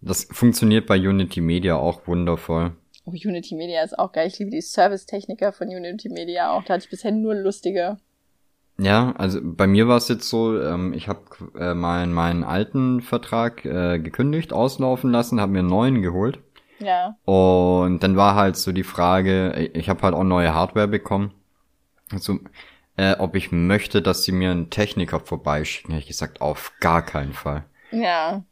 Das funktioniert bei Unity Media auch wundervoll. Oh, Unity Media ist auch geil. Ich liebe die Servicetechniker von Unity Media auch. Da hatte ich bisher nur lustige. Ja, also bei mir war es jetzt so, ähm, ich habe äh, meinen, meinen alten Vertrag äh, gekündigt, auslaufen lassen, habe mir einen neuen geholt. Ja. Und dann war halt so die Frage, ich habe halt auch neue Hardware bekommen. Also, äh, ob ich möchte, dass sie mir einen Techniker vorbeischicken, hätte ich gesagt, auf gar keinen Fall. Ja.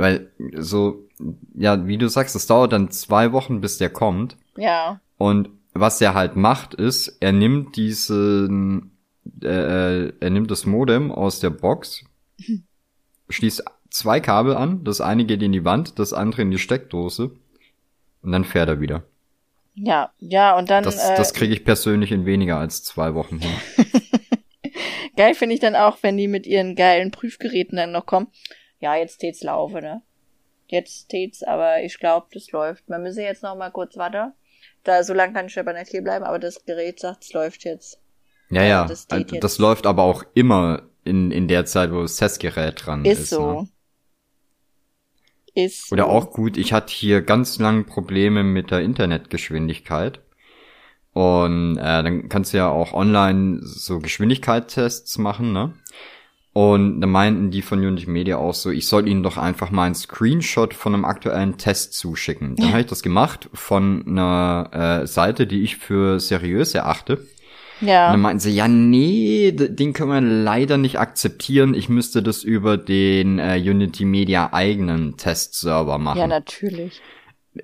Weil so, ja, wie du sagst, es dauert dann zwei Wochen, bis der kommt. Ja. Und was der halt macht, ist, er nimmt diesen, äh, er nimmt das Modem aus der Box, schließt zwei Kabel an, das eine geht in die Wand, das andere in die Steckdose und dann fährt er wieder. Ja, ja, und dann. Das, äh, das kriege ich persönlich in weniger als zwei Wochen hin. Geil finde ich dann auch, wenn die mit ihren geilen Prüfgeräten dann noch kommen. Ja, jetzt tät's laufen, ne? Jetzt tät's, aber ich glaube, das läuft. Man müsse jetzt noch mal kurz warten. Da, so lange kann ich aber nicht hier bleiben, aber das Gerät sagt, es läuft jetzt. Ja, ja, das, also, das läuft aber auch immer in, in der Zeit, wo das Testgerät dran ist. Ist so. Ne? Ist Oder auch gut, ich hatte hier ganz lang Probleme mit der Internetgeschwindigkeit. Und äh, dann kannst du ja auch online so Geschwindigkeitstests machen, ne? Und da meinten die von Unity Media auch so, ich soll ihnen doch einfach mal einen Screenshot von einem aktuellen Test zuschicken. Dann habe ich das gemacht von einer äh, Seite, die ich für seriös erachte. Ja. Und dann meinten sie, ja, nee, den können wir leider nicht akzeptieren. Ich müsste das über den äh, Unity Media eigenen Testserver machen. Ja, natürlich.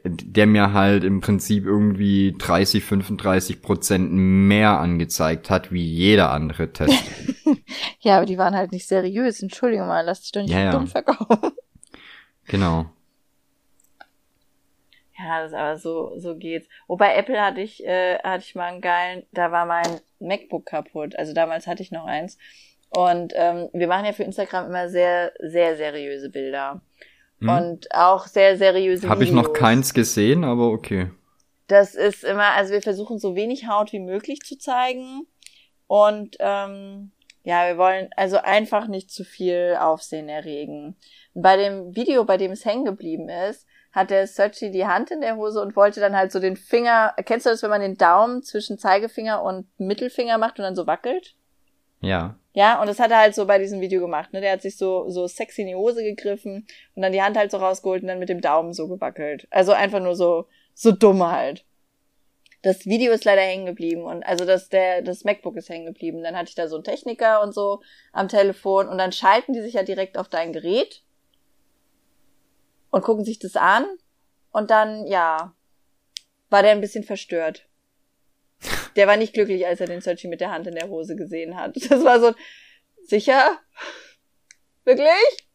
Der mir halt im Prinzip irgendwie 30, 35 Prozent mehr angezeigt hat, wie jeder andere Test. ja, aber die waren halt nicht seriös. Entschuldigung mal, lass dich doch nicht ja, dumm verkaufen. Genau. Ja, das aber so, so geht's. Wobei Apple hatte ich, äh, hatte ich mal einen geilen, da war mein MacBook kaputt. Also damals hatte ich noch eins. Und ähm, wir machen ja für Instagram immer sehr, sehr seriöse Bilder. Hm. Und auch sehr seriöse Habe ich noch keins gesehen, aber okay. Das ist immer, also wir versuchen so wenig Haut wie möglich zu zeigen. Und ähm, ja, wir wollen also einfach nicht zu viel Aufsehen erregen. Bei dem Video, bei dem es hängen geblieben ist, hat der Searchy die Hand in der Hose und wollte dann halt so den Finger, kennst du das, wenn man den Daumen zwischen Zeigefinger und Mittelfinger macht und dann so wackelt? Ja. Ja, und das hat er halt so bei diesem Video gemacht, ne? Der hat sich so, so sexy in die Hose gegriffen und dann die Hand halt so rausgeholt und dann mit dem Daumen so gewackelt. Also einfach nur so, so dumm halt. Das Video ist leider hängen geblieben und also das, der, das MacBook ist hängen geblieben. Dann hatte ich da so einen Techniker und so am Telefon und dann schalten die sich ja direkt auf dein Gerät und gucken sich das an und dann, ja, war der ein bisschen verstört. Der war nicht glücklich, als er den Searchy mit der Hand in der Hose gesehen hat. Das war so, sicher? Wirklich?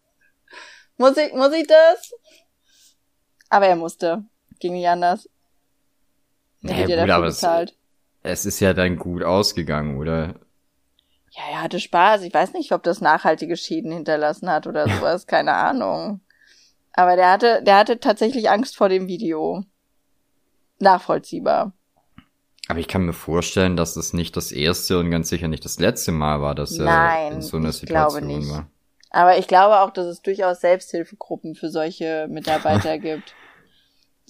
Muss ich, muss ich das? Aber er musste. Ging nicht anders. Er naja, gut, aber es, es ist ja dann gut ausgegangen, oder? Ja, er hatte Spaß. Ich weiß nicht, ob das nachhaltige Schäden hinterlassen hat oder sowas. Keine Ahnung. Aber der hatte, der hatte tatsächlich Angst vor dem Video. Nachvollziehbar. Aber ich kann mir vorstellen, dass es nicht das erste und ganz sicher nicht das letzte Mal war, dass er Nein, in so einer Situation glaube nicht. war. Aber ich glaube auch, dass es durchaus Selbsthilfegruppen für solche Mitarbeiter gibt.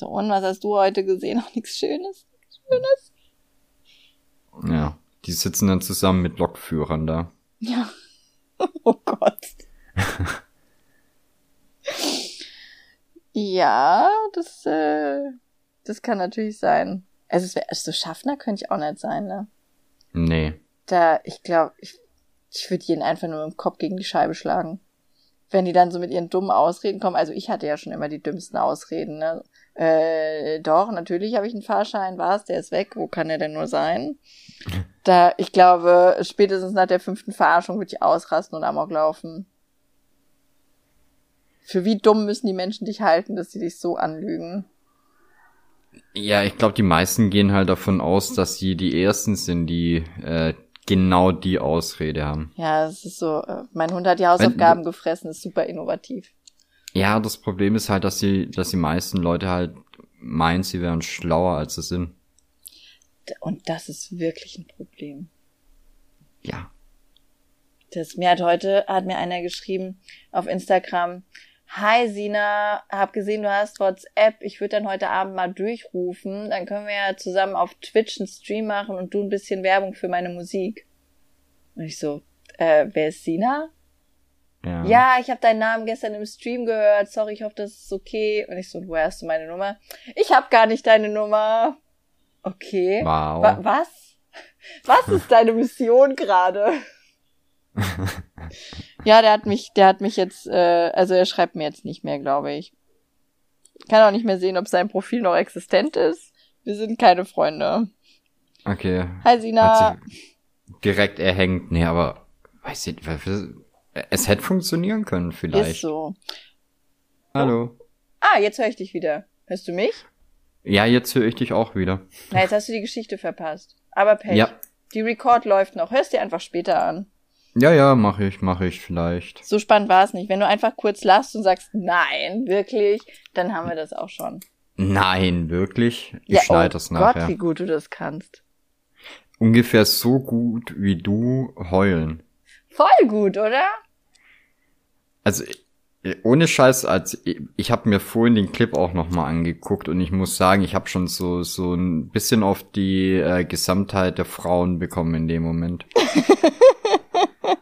So, und was hast du heute gesehen? Auch nichts Schönes? Schönes? Ja, die sitzen dann zusammen mit Lokführern da. Ja. Oh Gott. Ja, das, äh, das kann natürlich sein. Also, es wär, also Schaffner könnte ich auch nicht sein, ne? Nee. Da, ich glaube, ich, ich würde jeden einfach nur im Kopf gegen die Scheibe schlagen. wenn die dann so mit ihren dummen Ausreden kommen. Also ich hatte ja schon immer die dümmsten Ausreden, ne? Äh, doch, natürlich habe ich einen Fahrschein. Was? Der ist weg. Wo kann er denn nur sein? Da, ich glaube, spätestens nach der fünften Verarschung würde ich ausrasten und Amok laufen. Für wie dumm müssen die Menschen dich halten, dass sie dich so anlügen? Ja, ich glaube, die meisten gehen halt davon aus, dass sie die Ersten sind, die äh, genau die Ausrede haben. Ja, es ist so, äh, mein Hund hat die Hausaufgaben Wenn, gefressen, ist super innovativ. Ja, das Problem ist halt, dass sie, dass die meisten Leute halt meinen, sie wären schlauer, als sie sind. Und das ist wirklich ein Problem. Ja. Das, mir hat heute, hat mir einer geschrieben auf Instagram, Hi Sina, hab gesehen, du hast WhatsApp. Ich würde dann heute Abend mal durchrufen. Dann können wir ja zusammen auf Twitch einen Stream machen und du ein bisschen Werbung für meine Musik. Und ich so, äh, wer ist Sina? Ja, ja ich habe deinen Namen gestern im Stream gehört. Sorry, ich hoffe, das ist okay. Und ich so, woher hast du meine Nummer? Ich habe gar nicht deine Nummer. Okay. Wow. Wa was? Was ist deine Mission gerade? ja, der hat mich, der hat mich jetzt, äh, also er schreibt mir jetzt nicht mehr, glaube ich. Kann auch nicht mehr sehen, ob sein Profil noch existent ist. Wir sind keine Freunde. Okay. Hi Sina. direkt erhängt. Nee, aber weiß ich, es hätte funktionieren können vielleicht. Ist so. Hallo. Ah, jetzt höre ich dich wieder. Hörst du mich? Ja, jetzt höre ich dich auch wieder. Na, jetzt hast du die Geschichte verpasst. Aber Pech. Ja. Die Record läuft noch. Hörst dir einfach später an. Ja, ja, mache ich, mache ich vielleicht. So spannend war es nicht. Wenn du einfach kurz lachst und sagst, nein, wirklich, dann haben wir das auch schon. Nein, wirklich? Ich ja, schneide oh das nachher. Gott, wie gut du das kannst. Ungefähr so gut wie du heulen. Voll gut, oder? Also ohne Scheiß, als ich habe mir vorhin den Clip auch noch mal angeguckt und ich muss sagen, ich habe schon so so ein bisschen auf die äh, Gesamtheit der Frauen bekommen in dem Moment.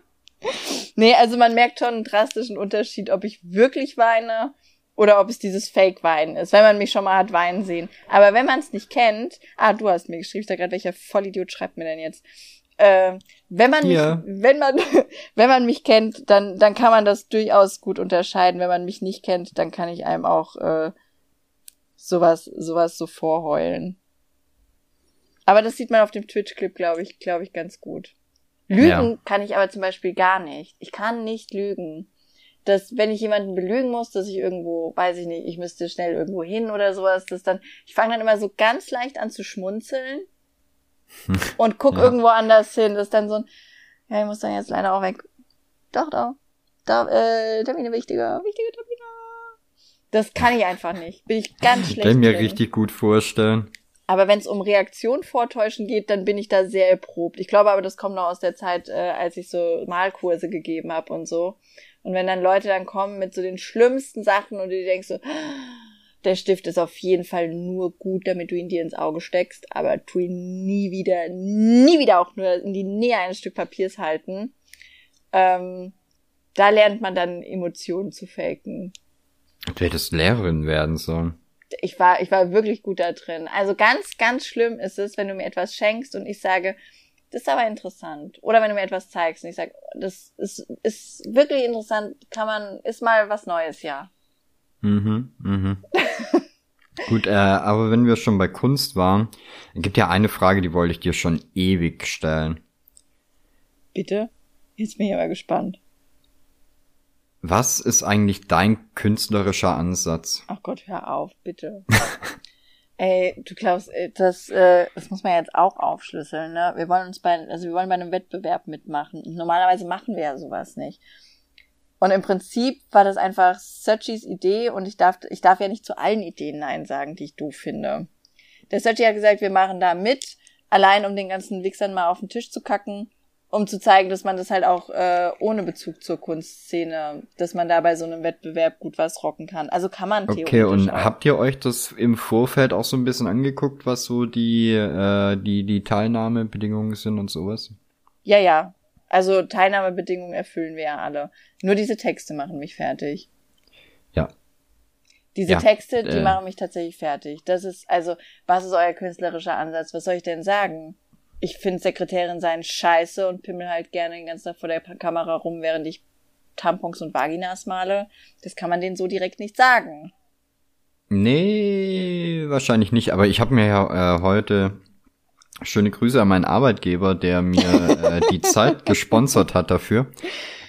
nee, also man merkt schon einen drastischen Unterschied, ob ich wirklich weine oder ob es dieses Fake-Weinen ist, wenn man mich schon mal hat weinen sehen. Aber wenn man es nicht kennt, ah, du hast mir geschrieben, da gerade welcher Vollidiot schreibt mir denn jetzt? Äh, wenn man ja. mich, wenn man, wenn man mich kennt, dann, dann kann man das durchaus gut unterscheiden. Wenn man mich nicht kennt, dann kann ich einem auch äh, sowas, sowas so vorheulen. Aber das sieht man auf dem Twitch-Clip, glaube ich, glaube ich, ganz gut. Lügen ja. kann ich aber zum Beispiel gar nicht. Ich kann nicht lügen. Dass, wenn ich jemanden belügen muss, dass ich irgendwo, weiß ich nicht, ich müsste schnell irgendwo hin oder sowas, dass dann, ich fange dann immer so ganz leicht an zu schmunzeln und guck ja. irgendwo anders hin. Das ist dann so ein, ja, ich muss dann jetzt leider auch weg. Doch, doch. Da, äh, Termine wichtiger, wichtige Termine. Das kann ich einfach nicht. Bin ich ganz schlecht. Kann mir richtig gut vorstellen. Aber wenn es um Reaktion vortäuschen geht, dann bin ich da sehr erprobt. Ich glaube aber, das kommt noch aus der Zeit, äh, als ich so Malkurse gegeben habe und so. Und wenn dann Leute dann kommen mit so den schlimmsten Sachen und du denkst so, der Stift ist auf jeden Fall nur gut, damit du ihn dir ins Auge steckst, aber tu ihn nie wieder, nie wieder auch nur in die Nähe eines Stück Papiers halten. Ähm, da lernt man dann Emotionen zu faken. Du hättest Lehrerin werden sollen ich war, ich war wirklich gut da drin. Also ganz, ganz schlimm ist es, wenn du mir etwas schenkst und ich sage, das ist aber interessant. Oder wenn du mir etwas zeigst und ich sage, das ist, ist wirklich interessant, kann man, ist mal was Neues, ja. Mhm, mhm. Gut, äh, aber wenn wir schon bei Kunst waren, gibt ja eine Frage, die wollte ich dir schon ewig stellen. Bitte? Jetzt bin ich aber gespannt. Was ist eigentlich dein künstlerischer Ansatz? Ach Gott, hör auf, bitte. Ey, du glaubst, äh, das, äh, das muss man jetzt auch aufschlüsseln, ne? Wir wollen uns bei, also wir wollen bei einem Wettbewerb mitmachen. Und normalerweise machen wir ja sowas nicht. Und im Prinzip war das einfach Searchys Idee und ich darf, ich darf ja nicht zu allen Ideen Nein sagen, die ich doof finde. Der Searchy hat gesagt, wir machen da mit, allein um den ganzen Wichsern mal auf den Tisch zu kacken um zu zeigen, dass man das halt auch äh, ohne Bezug zur Kunstszene, dass man da bei so einem Wettbewerb gut was rocken kann. Also kann man theoretisch. Okay, und auch. habt ihr euch das im Vorfeld auch so ein bisschen angeguckt, was so die äh, die die Teilnahmebedingungen sind und sowas? Ja, ja. Also Teilnahmebedingungen erfüllen wir ja alle. Nur diese Texte machen mich fertig. Ja. Diese ja, Texte, die äh, machen mich tatsächlich fertig. Das ist also, was ist euer künstlerischer Ansatz? Was soll ich denn sagen? ich finde Sekretärin sein scheiße und pimmel halt gerne den ganzen Tag vor der Kamera rum, während ich Tampons und Vaginas male, das kann man denen so direkt nicht sagen. Nee, wahrscheinlich nicht. Aber ich habe mir ja äh, heute schöne Grüße an meinen Arbeitgeber, der mir äh, die Zeit gesponsert hat dafür.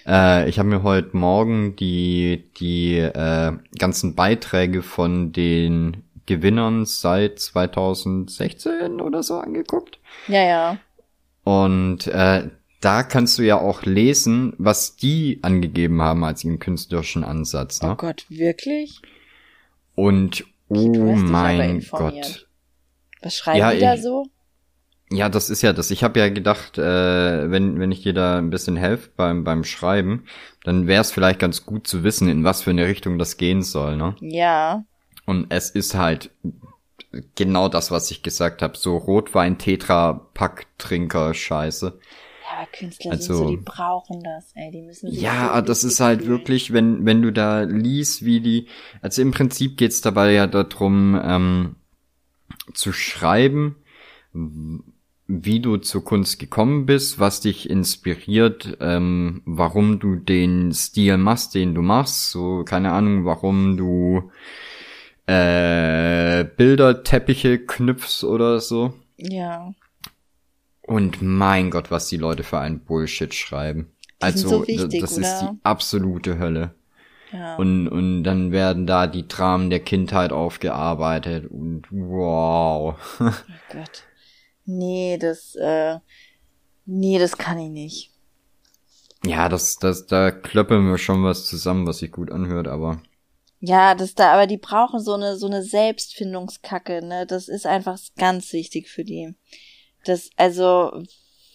Äh, ich habe mir heute Morgen die die äh, ganzen Beiträge von den Gewinnern seit 2016 oder so angeguckt. Ja, ja. Und äh, da kannst du ja auch lesen, was die angegeben haben als ihren künstlerischen Ansatz. Ne? Oh Gott, wirklich? Und oh mein Gott. Was schreiben ja, die da so? Ja, das ist ja das. Ich habe ja gedacht, äh, wenn, wenn ich dir da ein bisschen helfe beim, beim Schreiben, dann wäre es vielleicht ganz gut zu wissen, in was für eine Richtung das gehen soll, ne? Ja. Und es ist halt genau das, was ich gesagt habe, so Rotwein, Tetra, Packtrinker, Scheiße. Ja, aber Künstler also, sind so, die brauchen das, ey, die müssen sich Ja, das ist halt fühlen. wirklich, wenn, wenn du da liest, wie die, also im Prinzip geht's dabei ja darum, ähm, zu schreiben, wie du zur Kunst gekommen bist, was dich inspiriert, ähm, warum du den Stil machst, den du machst, so keine Ahnung, warum du äh, Bilderteppiche knüpfst oder so. Ja. Und mein Gott, was die Leute für ein Bullshit schreiben. Die also, so wichtig, das oder? ist die absolute Hölle. Ja. Und, und dann werden da die Dramen der Kindheit aufgearbeitet und wow. Oh Gott. Nee, das, äh, nee, das kann ich nicht. Ja, das, das, da klöppeln wir schon was zusammen, was sich gut anhört, aber. Ja, das da, aber die brauchen so eine, so eine Selbstfindungskacke, ne? Das ist einfach ganz wichtig für die. Das, also,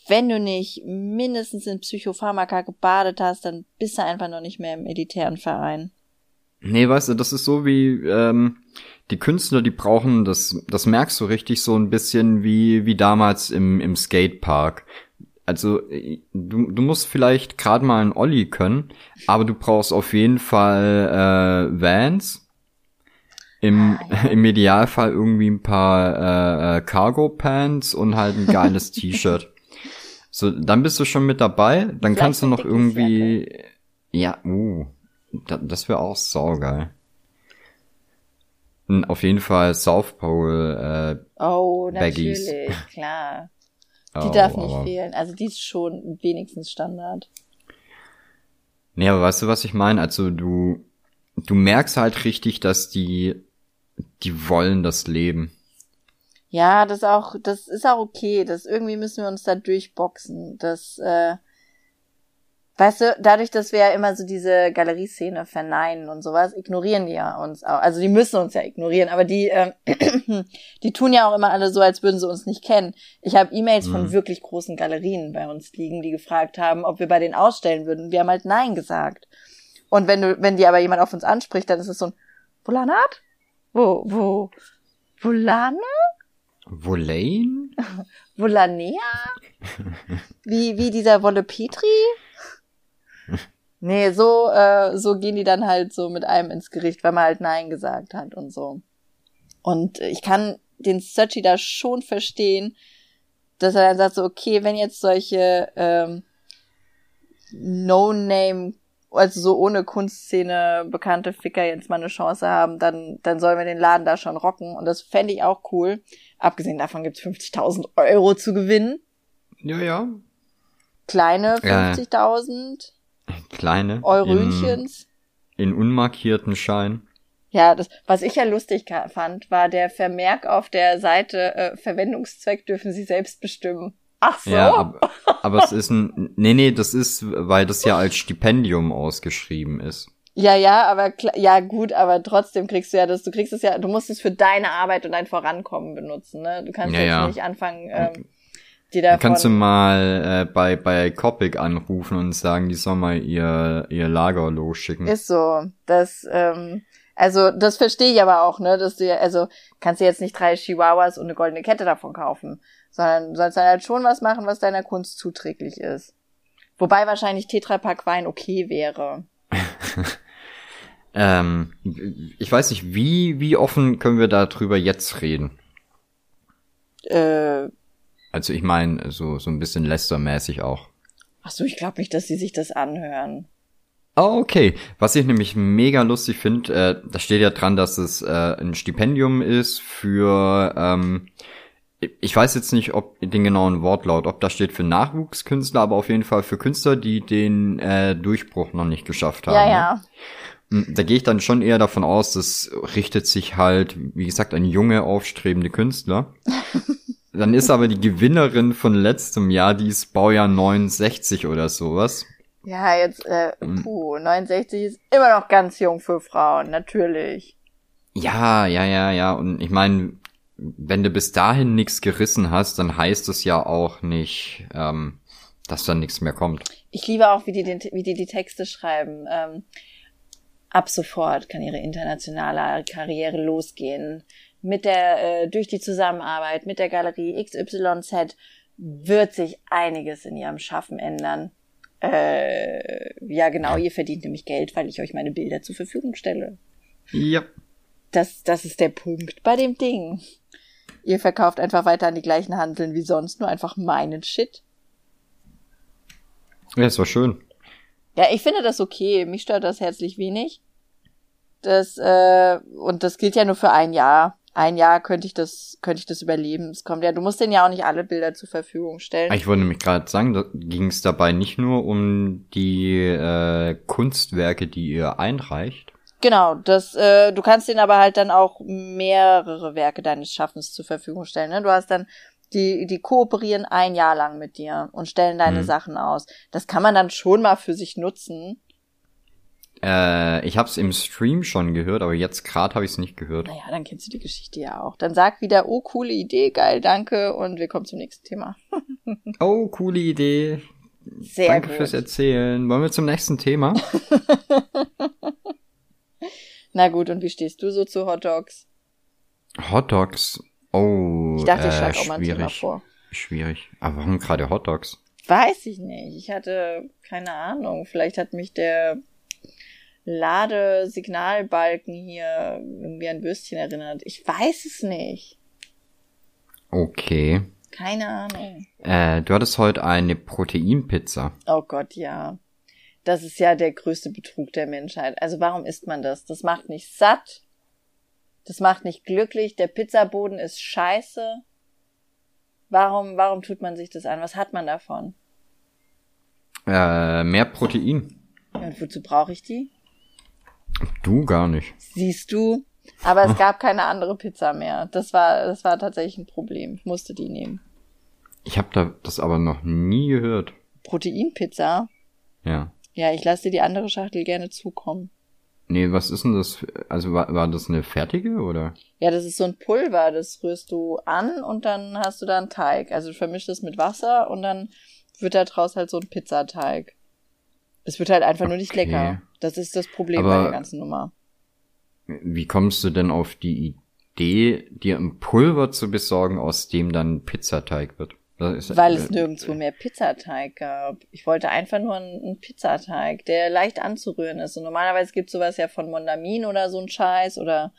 wenn du nicht mindestens in Psychopharmaka gebadet hast, dann bist du einfach noch nicht mehr im elitären Verein. Nee, weißt du, das ist so wie, ähm, die Künstler, die brauchen, das, das merkst du richtig so ein bisschen wie, wie damals im, im Skatepark. Also, du, du musst vielleicht gerade mal einen Olli können, aber du brauchst auf jeden Fall äh, Vans. Im, ah, Im Idealfall irgendwie ein paar äh, äh Cargo Pants und halt ein geiles T-Shirt. So, dann bist du schon mit dabei. Dann vielleicht kannst du noch irgendwie. Ja, uh, das wäre auch saugeil. Auf jeden Fall South Pole äh, Oh, natürlich, Baggies. klar. Die oh, darf nicht fehlen. Also die ist schon wenigstens Standard. Nee, aber weißt du, was ich meine? Also du, du merkst halt richtig, dass die, die wollen das Leben. Ja, das auch, das ist auch okay. Das irgendwie müssen wir uns da durchboxen. Das, äh, Weißt du, dadurch, dass wir ja immer so diese Galerieszene verneinen und sowas, ignorieren die ja uns auch. Also die müssen uns ja ignorieren, aber die, äh, die tun ja auch immer alle so, als würden sie uns nicht kennen. Ich habe E-Mails mhm. von wirklich großen Galerien bei uns liegen, die gefragt haben, ob wir bei denen ausstellen würden. Wir haben halt Nein gesagt. Und wenn du, wenn die aber jemand auf uns anspricht, dann ist es so ein Volanat? Wo, wo, Volane? Volane? Volanea? wie, wie dieser Wolle Petri? Nee, so, äh, so gehen die dann halt so mit einem ins Gericht, weil man halt Nein gesagt hat und so. Und ich kann den Searchy da schon verstehen, dass er dann sagt so, okay, wenn jetzt solche ähm, No-Name, also so ohne Kunstszene bekannte Ficker jetzt mal eine Chance haben, dann, dann sollen wir den Laden da schon rocken. Und das fände ich auch cool. Abgesehen davon gibt's 50.000 Euro zu gewinnen. Ja, ja. Kleine 50.000. Kleine. Eurönchens. In, in unmarkierten Schein. Ja, das, was ich ja lustig fand, war der Vermerk auf der Seite, äh, Verwendungszweck dürfen Sie selbst bestimmen. Ach so. Ja, aber, aber es ist ein, nee, nee, das ist, weil das ja als Stipendium ausgeschrieben ist. Ja, ja, aber ja gut, aber trotzdem kriegst du ja das, du kriegst es ja, du musst es für deine Arbeit und dein Vorankommen benutzen, ne? Du kannst ja, jetzt ja. nicht anfangen, ähm, die davon Kannst du mal äh, bei, bei Copic anrufen und sagen, die soll mal ihr, ihr Lager losschicken. Ist so. Das, ähm, also das verstehe ich aber auch, ne, dass du also kannst du jetzt nicht drei Chihuahuas und eine goldene Kette davon kaufen, sondern sollst dann halt schon was machen, was deiner Kunst zuträglich ist. Wobei wahrscheinlich Tetrapack Wein okay wäre. ähm, ich weiß nicht, wie, wie offen können wir darüber jetzt reden? Äh, also ich meine, so, so ein bisschen Lester-mäßig auch. Ach so, ich glaube nicht, dass sie sich das anhören. Oh, okay. Was ich nämlich mega lustig finde, äh, da steht ja dran, dass es äh, ein Stipendium ist für, ähm, ich weiß jetzt nicht, ob den genauen Wortlaut, ob das steht für Nachwuchskünstler, aber auf jeden Fall für Künstler, die den äh, Durchbruch noch nicht geschafft haben. Ja, ja. Ne? Da gehe ich dann schon eher davon aus, das richtet sich halt, wie gesagt, an junge, aufstrebende Künstler. dann ist aber die Gewinnerin von letztem Jahr, die ist Baujahr 69 oder sowas. Ja, jetzt, äh, puh, 69 ist immer noch ganz jung für Frauen, natürlich. Ja, ja, ja, ja. Und ich meine, wenn du bis dahin nichts gerissen hast, dann heißt es ja auch nicht, ähm, dass dann nichts mehr kommt. Ich liebe auch, wie die, den, wie die die Texte schreiben. Ähm, ab sofort kann ihre internationale Karriere losgehen. Mit der, äh, durch die Zusammenarbeit mit der Galerie XYZ wird sich einiges in ihrem Schaffen ändern. Äh, ja, genau, ihr verdient nämlich Geld, weil ich euch meine Bilder zur Verfügung stelle. Ja. Das, das ist der Punkt bei dem Ding. Ihr verkauft einfach weiter an die gleichen Handeln wie sonst, nur einfach meinen Shit. Ja, es war schön. Ja, ich finde das okay. Mich stört das herzlich wenig. Das, äh, und das gilt ja nur für ein Jahr ein Jahr könnte ich das, könnte ich das überleben. Es kommt ja, du musst denen ja auch nicht alle Bilder zur Verfügung stellen. Ich wollte nämlich gerade sagen, da ging es dabei nicht nur um die äh, Kunstwerke, die ihr einreicht. Genau, das, äh, du kannst denen aber halt dann auch mehrere Werke deines Schaffens zur Verfügung stellen. Ne? Du hast dann die, die kooperieren ein Jahr lang mit dir und stellen deine mhm. Sachen aus. Das kann man dann schon mal für sich nutzen. Äh, ich habe es im Stream schon gehört, aber jetzt gerade habe ich es nicht gehört. Naja, dann kennst du die Geschichte ja auch. Dann sag wieder, oh, coole Idee, geil, danke und wir kommen zum nächsten Thema. oh, coole Idee. Sehr Danke gut. fürs Erzählen. Wollen wir zum nächsten Thema? Na gut, und wie stehst du so zu Hot Dogs? Hot Dogs? Oh, ich dachte, ich äh, auch mal ein Thema vor. Schwierig. Aber warum gerade Hot Dogs? Weiß ich nicht. Ich hatte keine Ahnung. Vielleicht hat mich der Ladesignalbalken hier irgendwie an Würstchen erinnert. Ich weiß es nicht. Okay. Keine Ahnung. Äh, du hattest heute eine Proteinpizza. Oh Gott, ja. Das ist ja der größte Betrug der Menschheit. Also warum isst man das? Das macht nicht satt. Das macht nicht glücklich. Der Pizzaboden ist scheiße. Warum, warum tut man sich das an? Was hat man davon? Äh, mehr Protein. und wozu brauche ich die? Du gar nicht. Siehst du? Aber es gab keine andere Pizza mehr. Das war, das war tatsächlich ein Problem. Ich musste die nehmen. Ich habe da das aber noch nie gehört. Proteinpizza? Ja. Ja, ich lasse dir die andere Schachtel gerne zukommen. Nee, was ist denn das? Also war, war das eine fertige oder? Ja, das ist so ein Pulver, das rührst du an und dann hast du da einen Teig. Also du vermischst es mit Wasser und dann wird da draus halt so ein Pizzateig. Es wird halt einfach nur nicht lecker. Das ist das Problem Aber bei der ganzen Nummer. Wie kommst du denn auf die Idee, dir ein Pulver zu besorgen, aus dem dann Pizzateig wird? Ist, Weil es nirgendwo mehr Pizzateig gab. Ich wollte einfach nur einen, einen Pizzateig, der leicht anzurühren ist. Und normalerweise gibt's sowas ja von Mondamin oder so ein Scheiß oder,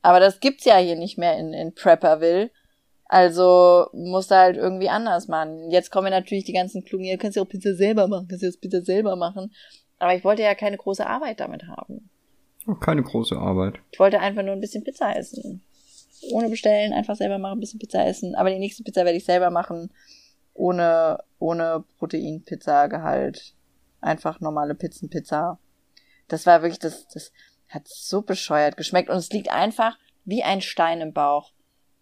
aber das gibt's ja hier nicht mehr in, in Prepperville. Also musst du halt irgendwie anders machen. Jetzt kommen natürlich die ganzen klugen, ihr könnt ja auch Pizza selber machen, kannst ja das Pizza selber machen. Aber ich wollte ja keine große Arbeit damit haben. Keine große Arbeit. Ich wollte einfach nur ein bisschen Pizza essen. Ohne bestellen, einfach selber machen, ein bisschen Pizza essen. Aber die nächste Pizza werde ich selber machen. Ohne, ohne Proteinpizza-Gehalt. Einfach normale Pizzenpizza. Das war wirklich, das, das hat so bescheuert geschmeckt. Und es liegt einfach wie ein Stein im Bauch.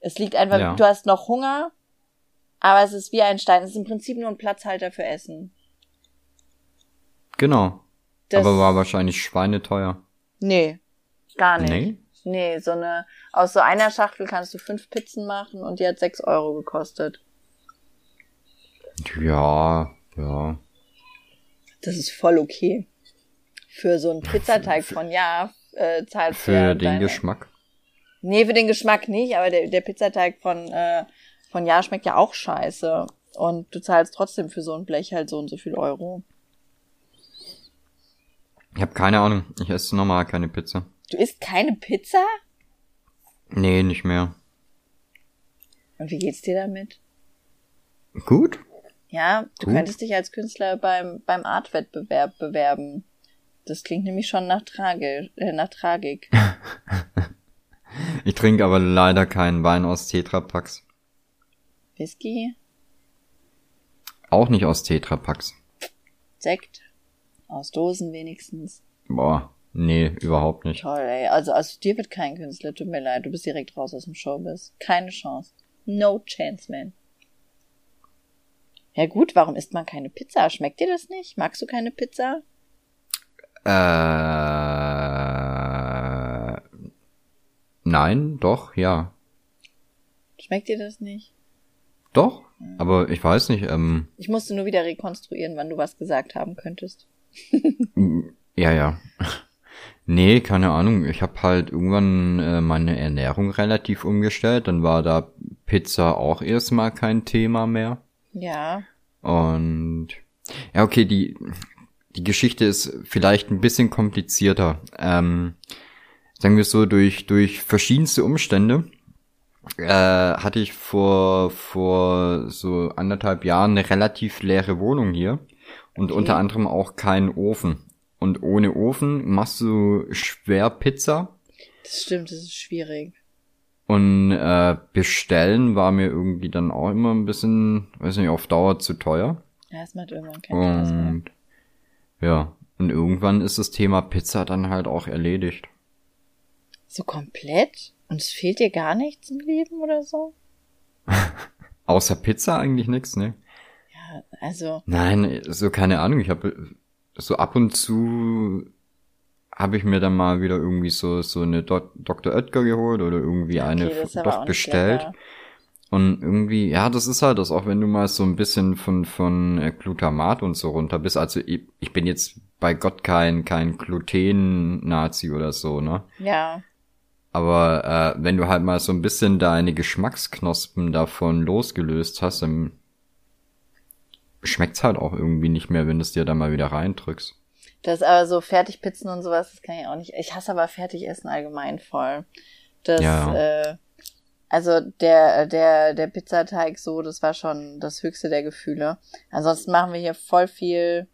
Es liegt einfach, ja. du hast noch Hunger, aber es ist wie ein Stein. Es ist im Prinzip nur ein Platzhalter für Essen. Genau. Das aber war wahrscheinlich schweineteuer. Nee, gar nicht. Nee? Nee, so eine, aus so einer Schachtel kannst du fünf Pizzen machen und die hat sechs Euro gekostet. Ja, ja. Das ist voll okay. Für so einen Pizzateig von ja, äh, zahlst du ja den deine, Geschmack. Nee, für den Geschmack nicht, aber der, der Pizzateig von, äh, von Ja schmeckt ja auch scheiße. Und du zahlst trotzdem für so ein Blech halt so und so viel Euro. Ich habe keine Ahnung. Ich esse normal keine Pizza. Du isst keine Pizza? Nee, nicht mehr. Und wie geht's dir damit? Gut. Ja, du Gut. könntest dich als Künstler beim, beim Art-Wettbewerb bewerben. Das klingt nämlich schon nach, Trage, äh, nach Tragik. ich trinke aber leider keinen Wein aus Tetrapacks. Whisky? Auch nicht aus Tetrapacks. Sekt? Aus Dosen wenigstens. Boah, nee, überhaupt nicht. Toll, ey. Also aus dir wird kein Künstler, tut mir leid. Du bist direkt raus aus dem Showbiz. Keine Chance. No chance, man. Ja gut, warum isst man keine Pizza? Schmeckt dir das nicht? Magst du keine Pizza? Äh, nein, doch, ja. Schmeckt dir das nicht? Doch, aber ich weiß nicht. Ähm, ich musste nur wieder rekonstruieren, wann du was gesagt haben könntest. ja, ja. Nee, keine Ahnung. Ich habe halt irgendwann äh, meine Ernährung relativ umgestellt. Dann war da Pizza auch erstmal kein Thema mehr. Ja. Und ja, okay, die, die Geschichte ist vielleicht ein bisschen komplizierter. Ähm, sagen wir so, durch, durch verschiedenste Umstände äh, hatte ich vor, vor so anderthalb Jahren eine relativ leere Wohnung hier und okay. unter anderem auch keinen Ofen. Und ohne Ofen machst du schwer Pizza. Das stimmt, das ist schwierig. Und äh, bestellen war mir irgendwie dann auch immer ein bisschen, weiß nicht, auf Dauer zu teuer. Ja, es macht irgendwann keinen Spaß mehr. Ja, und irgendwann ist das Thema Pizza dann halt auch erledigt. So komplett? Und es fehlt dir gar nichts im Leben oder so? Außer Pizza eigentlich nichts, ne? Ja, also. Nein, so keine Ahnung. Ich habe so ab und zu habe ich mir dann mal wieder irgendwie so so eine Do Dr. Oetker geholt oder irgendwie okay, eine doch bestellt. Und irgendwie, ja, das ist halt das, auch wenn du mal so ein bisschen von, von äh, Glutamat und so runter bist. Also ich, ich bin jetzt bei Gott kein, kein Gluten-Nazi oder so, ne? Ja. Aber äh, wenn du halt mal so ein bisschen deine Geschmacksknospen davon losgelöst hast, dann schmeckt's halt auch irgendwie nicht mehr, wenn du es dir da mal wieder reindrückst. Das aber so Fertigpizzen und sowas, das kann ich auch nicht. Ich hasse aber Fertigessen allgemein voll. Das, ja. äh, also der, der, der Pizzateig so, das war schon das höchste der Gefühle. Ansonsten machen wir hier voll viel,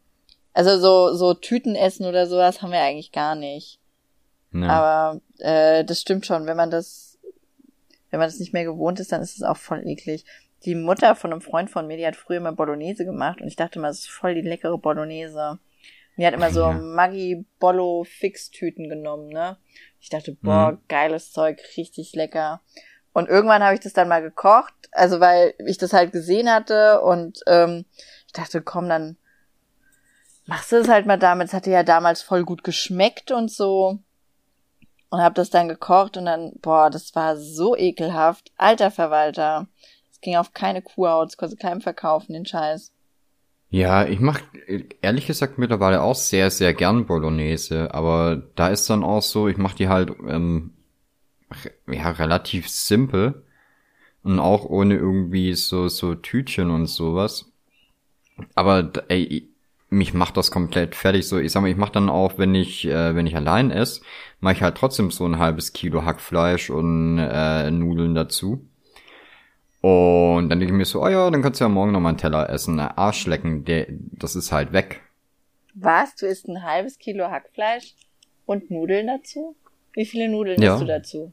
also so, so Tütenessen oder sowas haben wir eigentlich gar nicht. Ja. Aber äh, das stimmt schon, wenn man das, wenn man das nicht mehr gewohnt ist, dann ist es auch voll eklig. Die Mutter von einem Freund von mir, die hat früher immer Bolognese gemacht und ich dachte immer, das ist voll die leckere Bolognese. Die hat immer so ja. Maggi Bollo Fix-Tüten genommen, ne? Ich dachte, boah, mhm. geiles Zeug, richtig lecker. Und irgendwann habe ich das dann mal gekocht, also weil ich das halt gesehen hatte und ähm, ich dachte, komm, dann machst du es halt mal damit. Es hatte ja damals voll gut geschmeckt und so. Und habe das dann gekocht und dann, boah, das war so ekelhaft. Alter Verwalter. Es ging auf keine Kuhhaut, es konnte keinem verkaufen, den Scheiß. Ja, ich mach ehrlich gesagt mittlerweile auch sehr, sehr gern Bolognese, aber da ist dann auch so, ich mach die halt ähm, ja relativ simpel und auch ohne irgendwie so so Tütchen und sowas. Aber ey, mich macht das komplett fertig. So, ich sag mal, ich mach dann auch, wenn ich äh, wenn ich allein esse, mache ich halt trotzdem so ein halbes Kilo Hackfleisch und äh, Nudeln dazu. Und dann denke ich mir so, oh ja, dann kannst du ja morgen noch mal einen Teller essen. Na, Arschlecken, der, das ist halt weg. Was? Du isst ein halbes Kilo Hackfleisch und Nudeln dazu? Wie viele Nudeln ja. isst du dazu?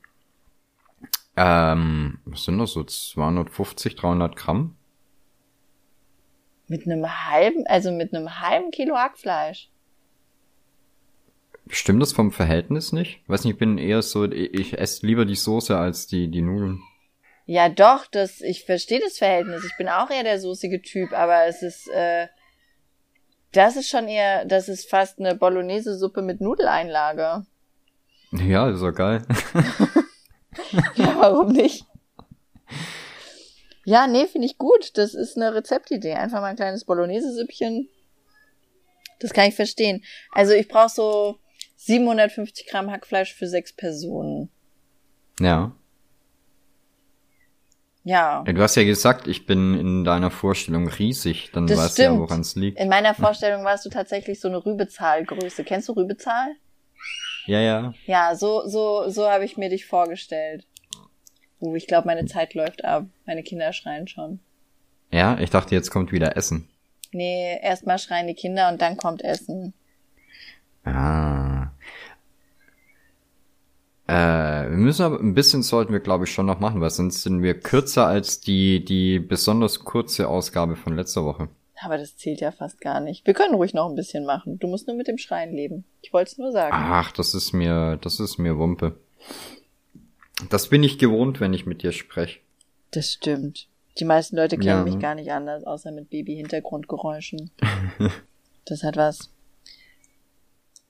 Ähm, was sind das so? 250, 300 Gramm? Mit einem halben, also mit einem halben Kilo Hackfleisch. Stimmt das vom Verhältnis nicht? Weiß nicht, ich bin eher so, ich esse lieber die Soße als die, die Nudeln. Ja, doch, das, ich verstehe das Verhältnis. Ich bin auch eher der soßige Typ, aber es ist, äh, das ist schon eher, das ist fast eine Bolognese-Suppe mit Nudeleinlage. Ja, ist doch geil. ja, warum nicht? Ja, nee, finde ich gut. Das ist eine Rezeptidee. Einfach mal ein kleines Bolognese-Süppchen. Das kann ich verstehen. Also ich brauche so 750 Gramm Hackfleisch für sechs Personen. Ja. Ja. Du hast ja gesagt, ich bin in deiner Vorstellung riesig, dann das weißt du ja, woran es liegt. In meiner Vorstellung warst du tatsächlich so eine Rübezahlgröße. Kennst du Rübezahl? Ja, ja. Ja, so, so, so habe ich mir dich vorgestellt. Uh, ich glaube, meine Zeit läuft ab. Meine Kinder schreien schon. Ja, ich dachte, jetzt kommt wieder Essen. Nee, erstmal schreien die Kinder und dann kommt Essen. Ah. Äh, wir müssen aber ein bisschen sollten wir, glaube ich, schon noch machen, weil sonst sind wir kürzer als die, die besonders kurze Ausgabe von letzter Woche. Aber das zählt ja fast gar nicht. Wir können ruhig noch ein bisschen machen. Du musst nur mit dem Schreien leben. Ich wollte es nur sagen. Ach, das ist mir, das ist mir Wumpe. Das bin ich gewohnt, wenn ich mit dir spreche. Das stimmt. Die meisten Leute kennen ja, mich gar nicht anders, außer mit Baby-Hintergrundgeräuschen. das hat was.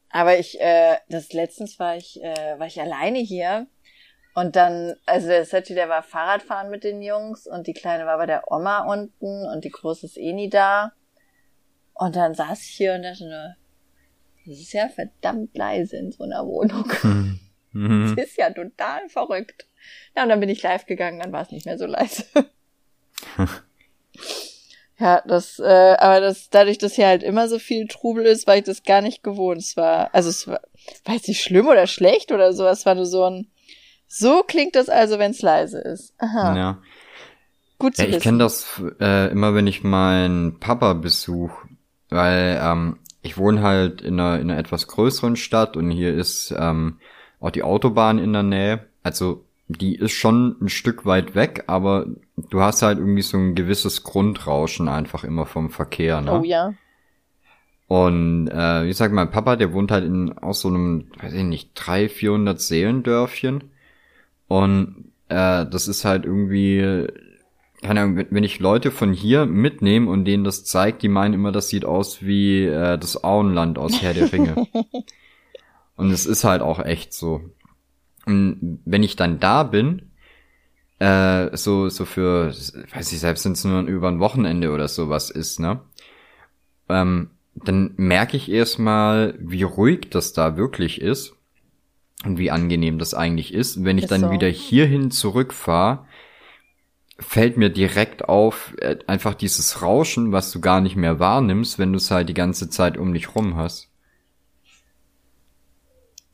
Aber ich, äh, das letztens war ich, äh, war ich alleine hier und dann, also der Setti, der war Fahrradfahren mit den Jungs und die Kleine war bei der Oma unten und die Große ist eh nie da. Und dann saß ich hier und dachte nur, das ist ja verdammt leise in so einer Wohnung. Mhm. Das ist ja total verrückt. Ja, und dann bin ich live gegangen, dann war es nicht mehr so leise. ja, das, äh, aber das, dadurch, dass hier halt immer so viel Trubel ist, war ich das gar nicht gewohnt. Es war, also es war, war jetzt nicht schlimm oder schlecht oder so, es war nur so ein, so klingt das also, wenn es leise ist. Aha. Ja. Gut zu ja, ich kenne das äh, immer, wenn ich meinen Papa besuche, weil ähm, ich wohne halt in einer, in einer etwas größeren Stadt und hier ist ähm, auch die Autobahn in der Nähe. Also die ist schon ein Stück weit weg, aber du hast halt irgendwie so ein gewisses Grundrauschen einfach immer vom Verkehr, ne? Oh ja. Und äh, wie gesagt, mein Papa, der wohnt halt in aus so einem, weiß ich nicht, drei, vierhundert Seelendörfchen. Und äh, das ist halt irgendwie, keine Ahnung, wenn ich Leute von hier mitnehme und denen das zeigt, die meinen immer, das sieht aus wie äh, das Auenland aus Herr der Ringe. und es ist halt auch echt so. Und wenn ich dann da bin, äh, so, so für, weiß ich selbst, wenn es nur über ein Wochenende oder sowas ist, ne? Ähm, dann merke ich erstmal, wie ruhig das da wirklich ist und wie angenehm das eigentlich ist. Und wenn ich dann so. wieder hierhin zurückfahre, fällt mir direkt auf, äh, einfach dieses Rauschen, was du gar nicht mehr wahrnimmst, wenn du es halt die ganze Zeit um dich rum hast.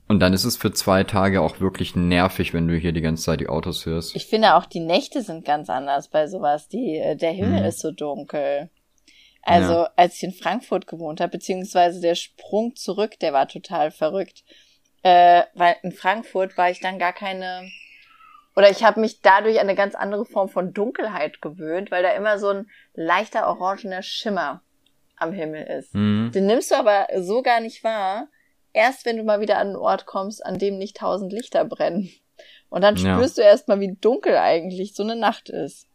Und dann ist es für zwei Tage auch wirklich nervig, wenn du hier die ganze Zeit die Autos hörst. Ich finde auch die Nächte sind ganz anders bei sowas. Die, äh, der Himmel mhm. ist so dunkel. Also ja. als ich in Frankfurt gewohnt habe, beziehungsweise der Sprung zurück, der war total verrückt. Äh, weil in Frankfurt war ich dann gar keine, oder ich habe mich dadurch an eine ganz andere Form von Dunkelheit gewöhnt, weil da immer so ein leichter orangener Schimmer am Himmel ist. Mhm. Den nimmst du aber so gar nicht wahr erst wenn du mal wieder an einen Ort kommst, an dem nicht tausend Lichter brennen. Und dann spürst ja. du erst mal, wie dunkel eigentlich so eine Nacht ist.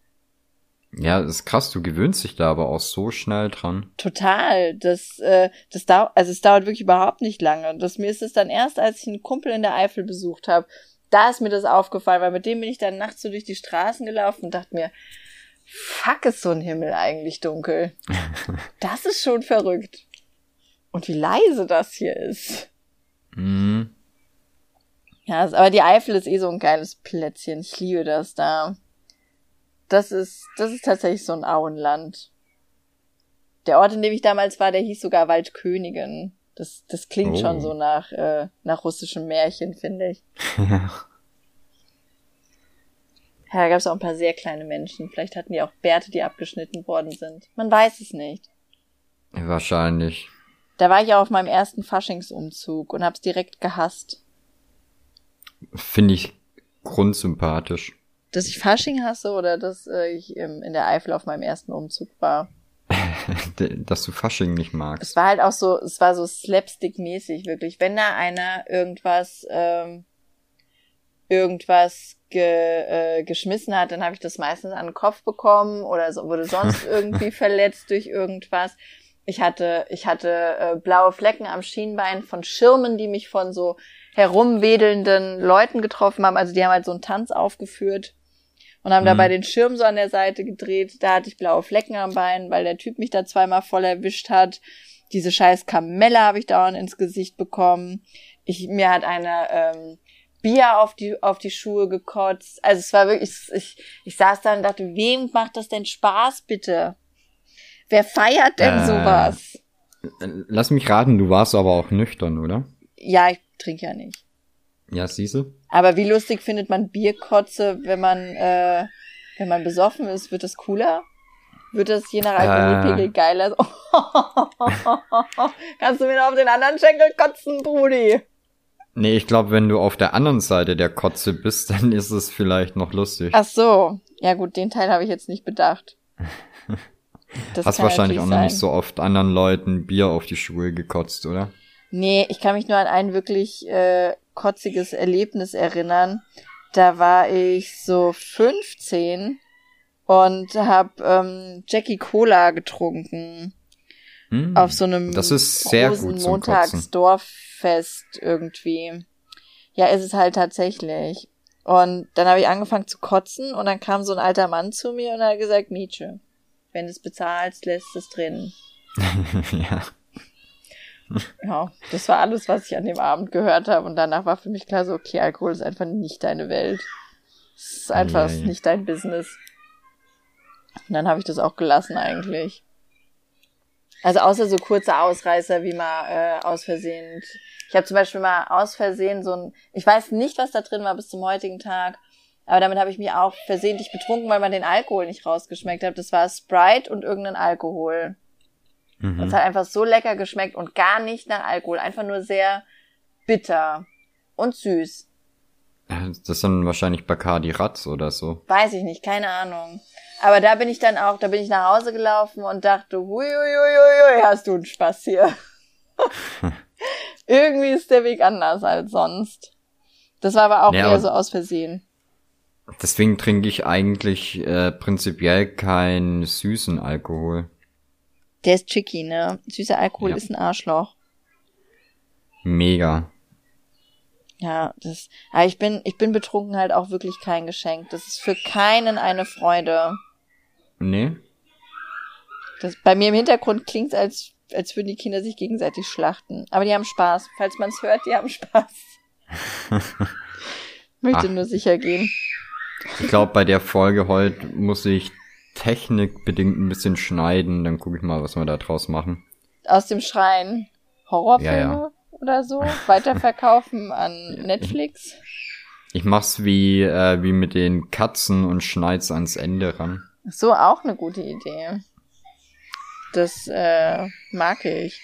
Ja, das ist krass, du gewöhnst dich da aber auch so schnell dran. Total. Das, äh, das dauert, also es dauert wirklich überhaupt nicht lange. Das mir ist es dann erst, als ich einen Kumpel in der Eifel besucht habe, da ist mir das aufgefallen, weil mit dem bin ich dann nachts so durch die Straßen gelaufen und dachte mir, fuck, ist so ein Himmel eigentlich dunkel. das ist schon verrückt. Und wie leise das hier ist. Mhm. Ja, aber die Eifel ist eh so ein geiles Plätzchen. Ich liebe das da. Das ist, das ist tatsächlich so ein Auenland. Der Ort, in dem ich damals war, der hieß sogar Waldkönigin. Das, das klingt oh. schon so nach, äh, nach russischem Märchen, finde ich. ja, da gab es auch ein paar sehr kleine Menschen. Vielleicht hatten die auch Bärte, die abgeschnitten worden sind. Man weiß es nicht. Wahrscheinlich. Da war ich auch auf meinem ersten Faschingsumzug und hab's direkt gehasst. Finde ich grundsympathisch. Dass ich Fasching hasse oder dass äh, ich ähm, in der Eifel auf meinem ersten Umzug war. dass du Fasching nicht magst. Es war halt auch so, es war so slapstick-mäßig, wirklich. Wenn da einer irgendwas, ähm, irgendwas ge, äh, geschmissen hat, dann habe ich das meistens an den Kopf bekommen oder so, wurde sonst irgendwie verletzt durch irgendwas. Ich hatte, ich hatte äh, blaue Flecken am Schienbein von Schirmen, die mich von so herumwedelnden Leuten getroffen haben. Also die haben halt so einen Tanz aufgeführt und haben mhm. dabei den Schirm so an der Seite gedreht. Da hatte ich blaue Flecken am Bein, weil der Typ mich da zweimal voll erwischt hat. Diese scheiß Kamelle habe ich dauernd ins Gesicht bekommen. Ich, mir hat eine ähm, Bier auf die, auf die Schuhe gekotzt. Also es war wirklich, ich, ich saß da und dachte, wem macht das denn Spaß, bitte? Wer feiert denn äh, sowas? Lass mich raten, du warst aber auch nüchtern, oder? Ja, ich trinke ja nicht. Ja, siehste. Aber wie lustig findet man Bierkotze, wenn man, äh, wenn man besoffen ist? Wird das cooler? Wird das je nach Alkoholpegel äh. geiler? Kannst du mir noch auf den anderen Schenkel kotzen, Brudi? Nee, ich glaube, wenn du auf der anderen Seite der Kotze bist, dann ist es vielleicht noch lustig. Ach so. Ja gut, den Teil habe ich jetzt nicht bedacht. Das Hast wahrscheinlich auch noch sein. nicht so oft anderen Leuten Bier auf die Schuhe gekotzt, oder? Nee, ich kann mich nur an ein wirklich äh, kotziges Erlebnis erinnern. Da war ich so 15 und hab ähm, Jackie Cola getrunken. Mm, auf so einem das ist sehr gut zum Montagsdorffest irgendwie. Ja, ist es halt tatsächlich. Und dann habe ich angefangen zu kotzen und dann kam so ein alter Mann zu mir und hat gesagt, Nietzsche, wenn du es bezahlst, lässt es drin. ja. Ja, das war alles, was ich an dem Abend gehört habe. Und danach war für mich klar so, okay, Alkohol ist einfach nicht deine Welt. Es ist einfach ja. nicht dein Business. Und dann habe ich das auch gelassen eigentlich. Also außer so kurze Ausreißer, wie mal äh, aus Versehen. Ich habe zum Beispiel mal aus Versehen so ein, ich weiß nicht, was da drin war bis zum heutigen Tag, aber damit habe ich mich auch versehentlich betrunken, weil man den Alkohol nicht rausgeschmeckt hat. Das war Sprite und irgendein Alkohol. Mhm. Das hat einfach so lecker geschmeckt und gar nicht nach Alkohol, einfach nur sehr bitter und süß. Das ist dann wahrscheinlich Bacardi Ratz oder so. Weiß ich nicht, keine Ahnung. Aber da bin ich dann auch, da bin ich nach Hause gelaufen und dachte, hui, hui, hui, hui, hast du einen Spaß hier. Irgendwie ist der Weg anders als sonst. Das war aber auch ja, eher so aus Versehen. Deswegen trinke ich eigentlich äh, prinzipiell keinen süßen Alkohol. Der ist tricky, ne? Süßer Alkohol ja. ist ein Arschloch. Mega. Ja, das, aber ich bin, ich bin betrunken halt auch wirklich kein Geschenk. Das ist für keinen eine Freude. Nee. Das, bei mir im Hintergrund klingt als, als würden die Kinder sich gegenseitig schlachten. Aber die haben Spaß. Falls man es hört, die haben Spaß. Möchte Ach. nur sicher gehen. Ich glaube, bei der Folge heute muss ich technikbedingt ein bisschen schneiden. Dann gucke ich mal, was wir da draus machen. Aus dem Schrein. Horrorfilme ja, ja. oder so? Weiterverkaufen an Netflix? Ich mach's wie, äh, wie mit den Katzen und schneid's ans Ende ran. So, auch eine gute Idee. Das äh, mag ich.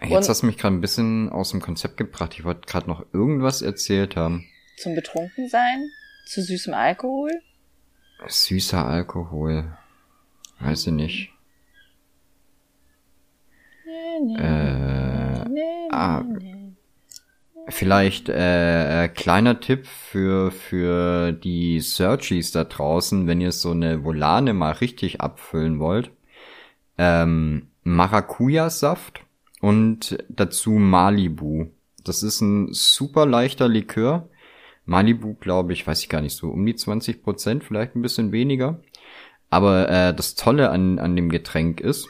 Jetzt Und hast du mich gerade ein bisschen aus dem Konzept gebracht. Ich wollte gerade noch irgendwas erzählt haben. Zum Betrunkensein? Zu süßem Alkohol? Süßer Alkohol. Weiß ich nicht. Nee, nee, äh, nee, ah, Vielleicht äh, äh, kleiner Tipp für für die Searchies da draußen, wenn ihr so eine Volane mal richtig abfüllen wollt. Ähm, Maracuja-Saft und dazu Malibu. Das ist ein super leichter Likör. Malibu, glaube ich, weiß ich gar nicht so, um die 20 Prozent, vielleicht ein bisschen weniger. Aber äh, das Tolle an, an dem Getränk ist,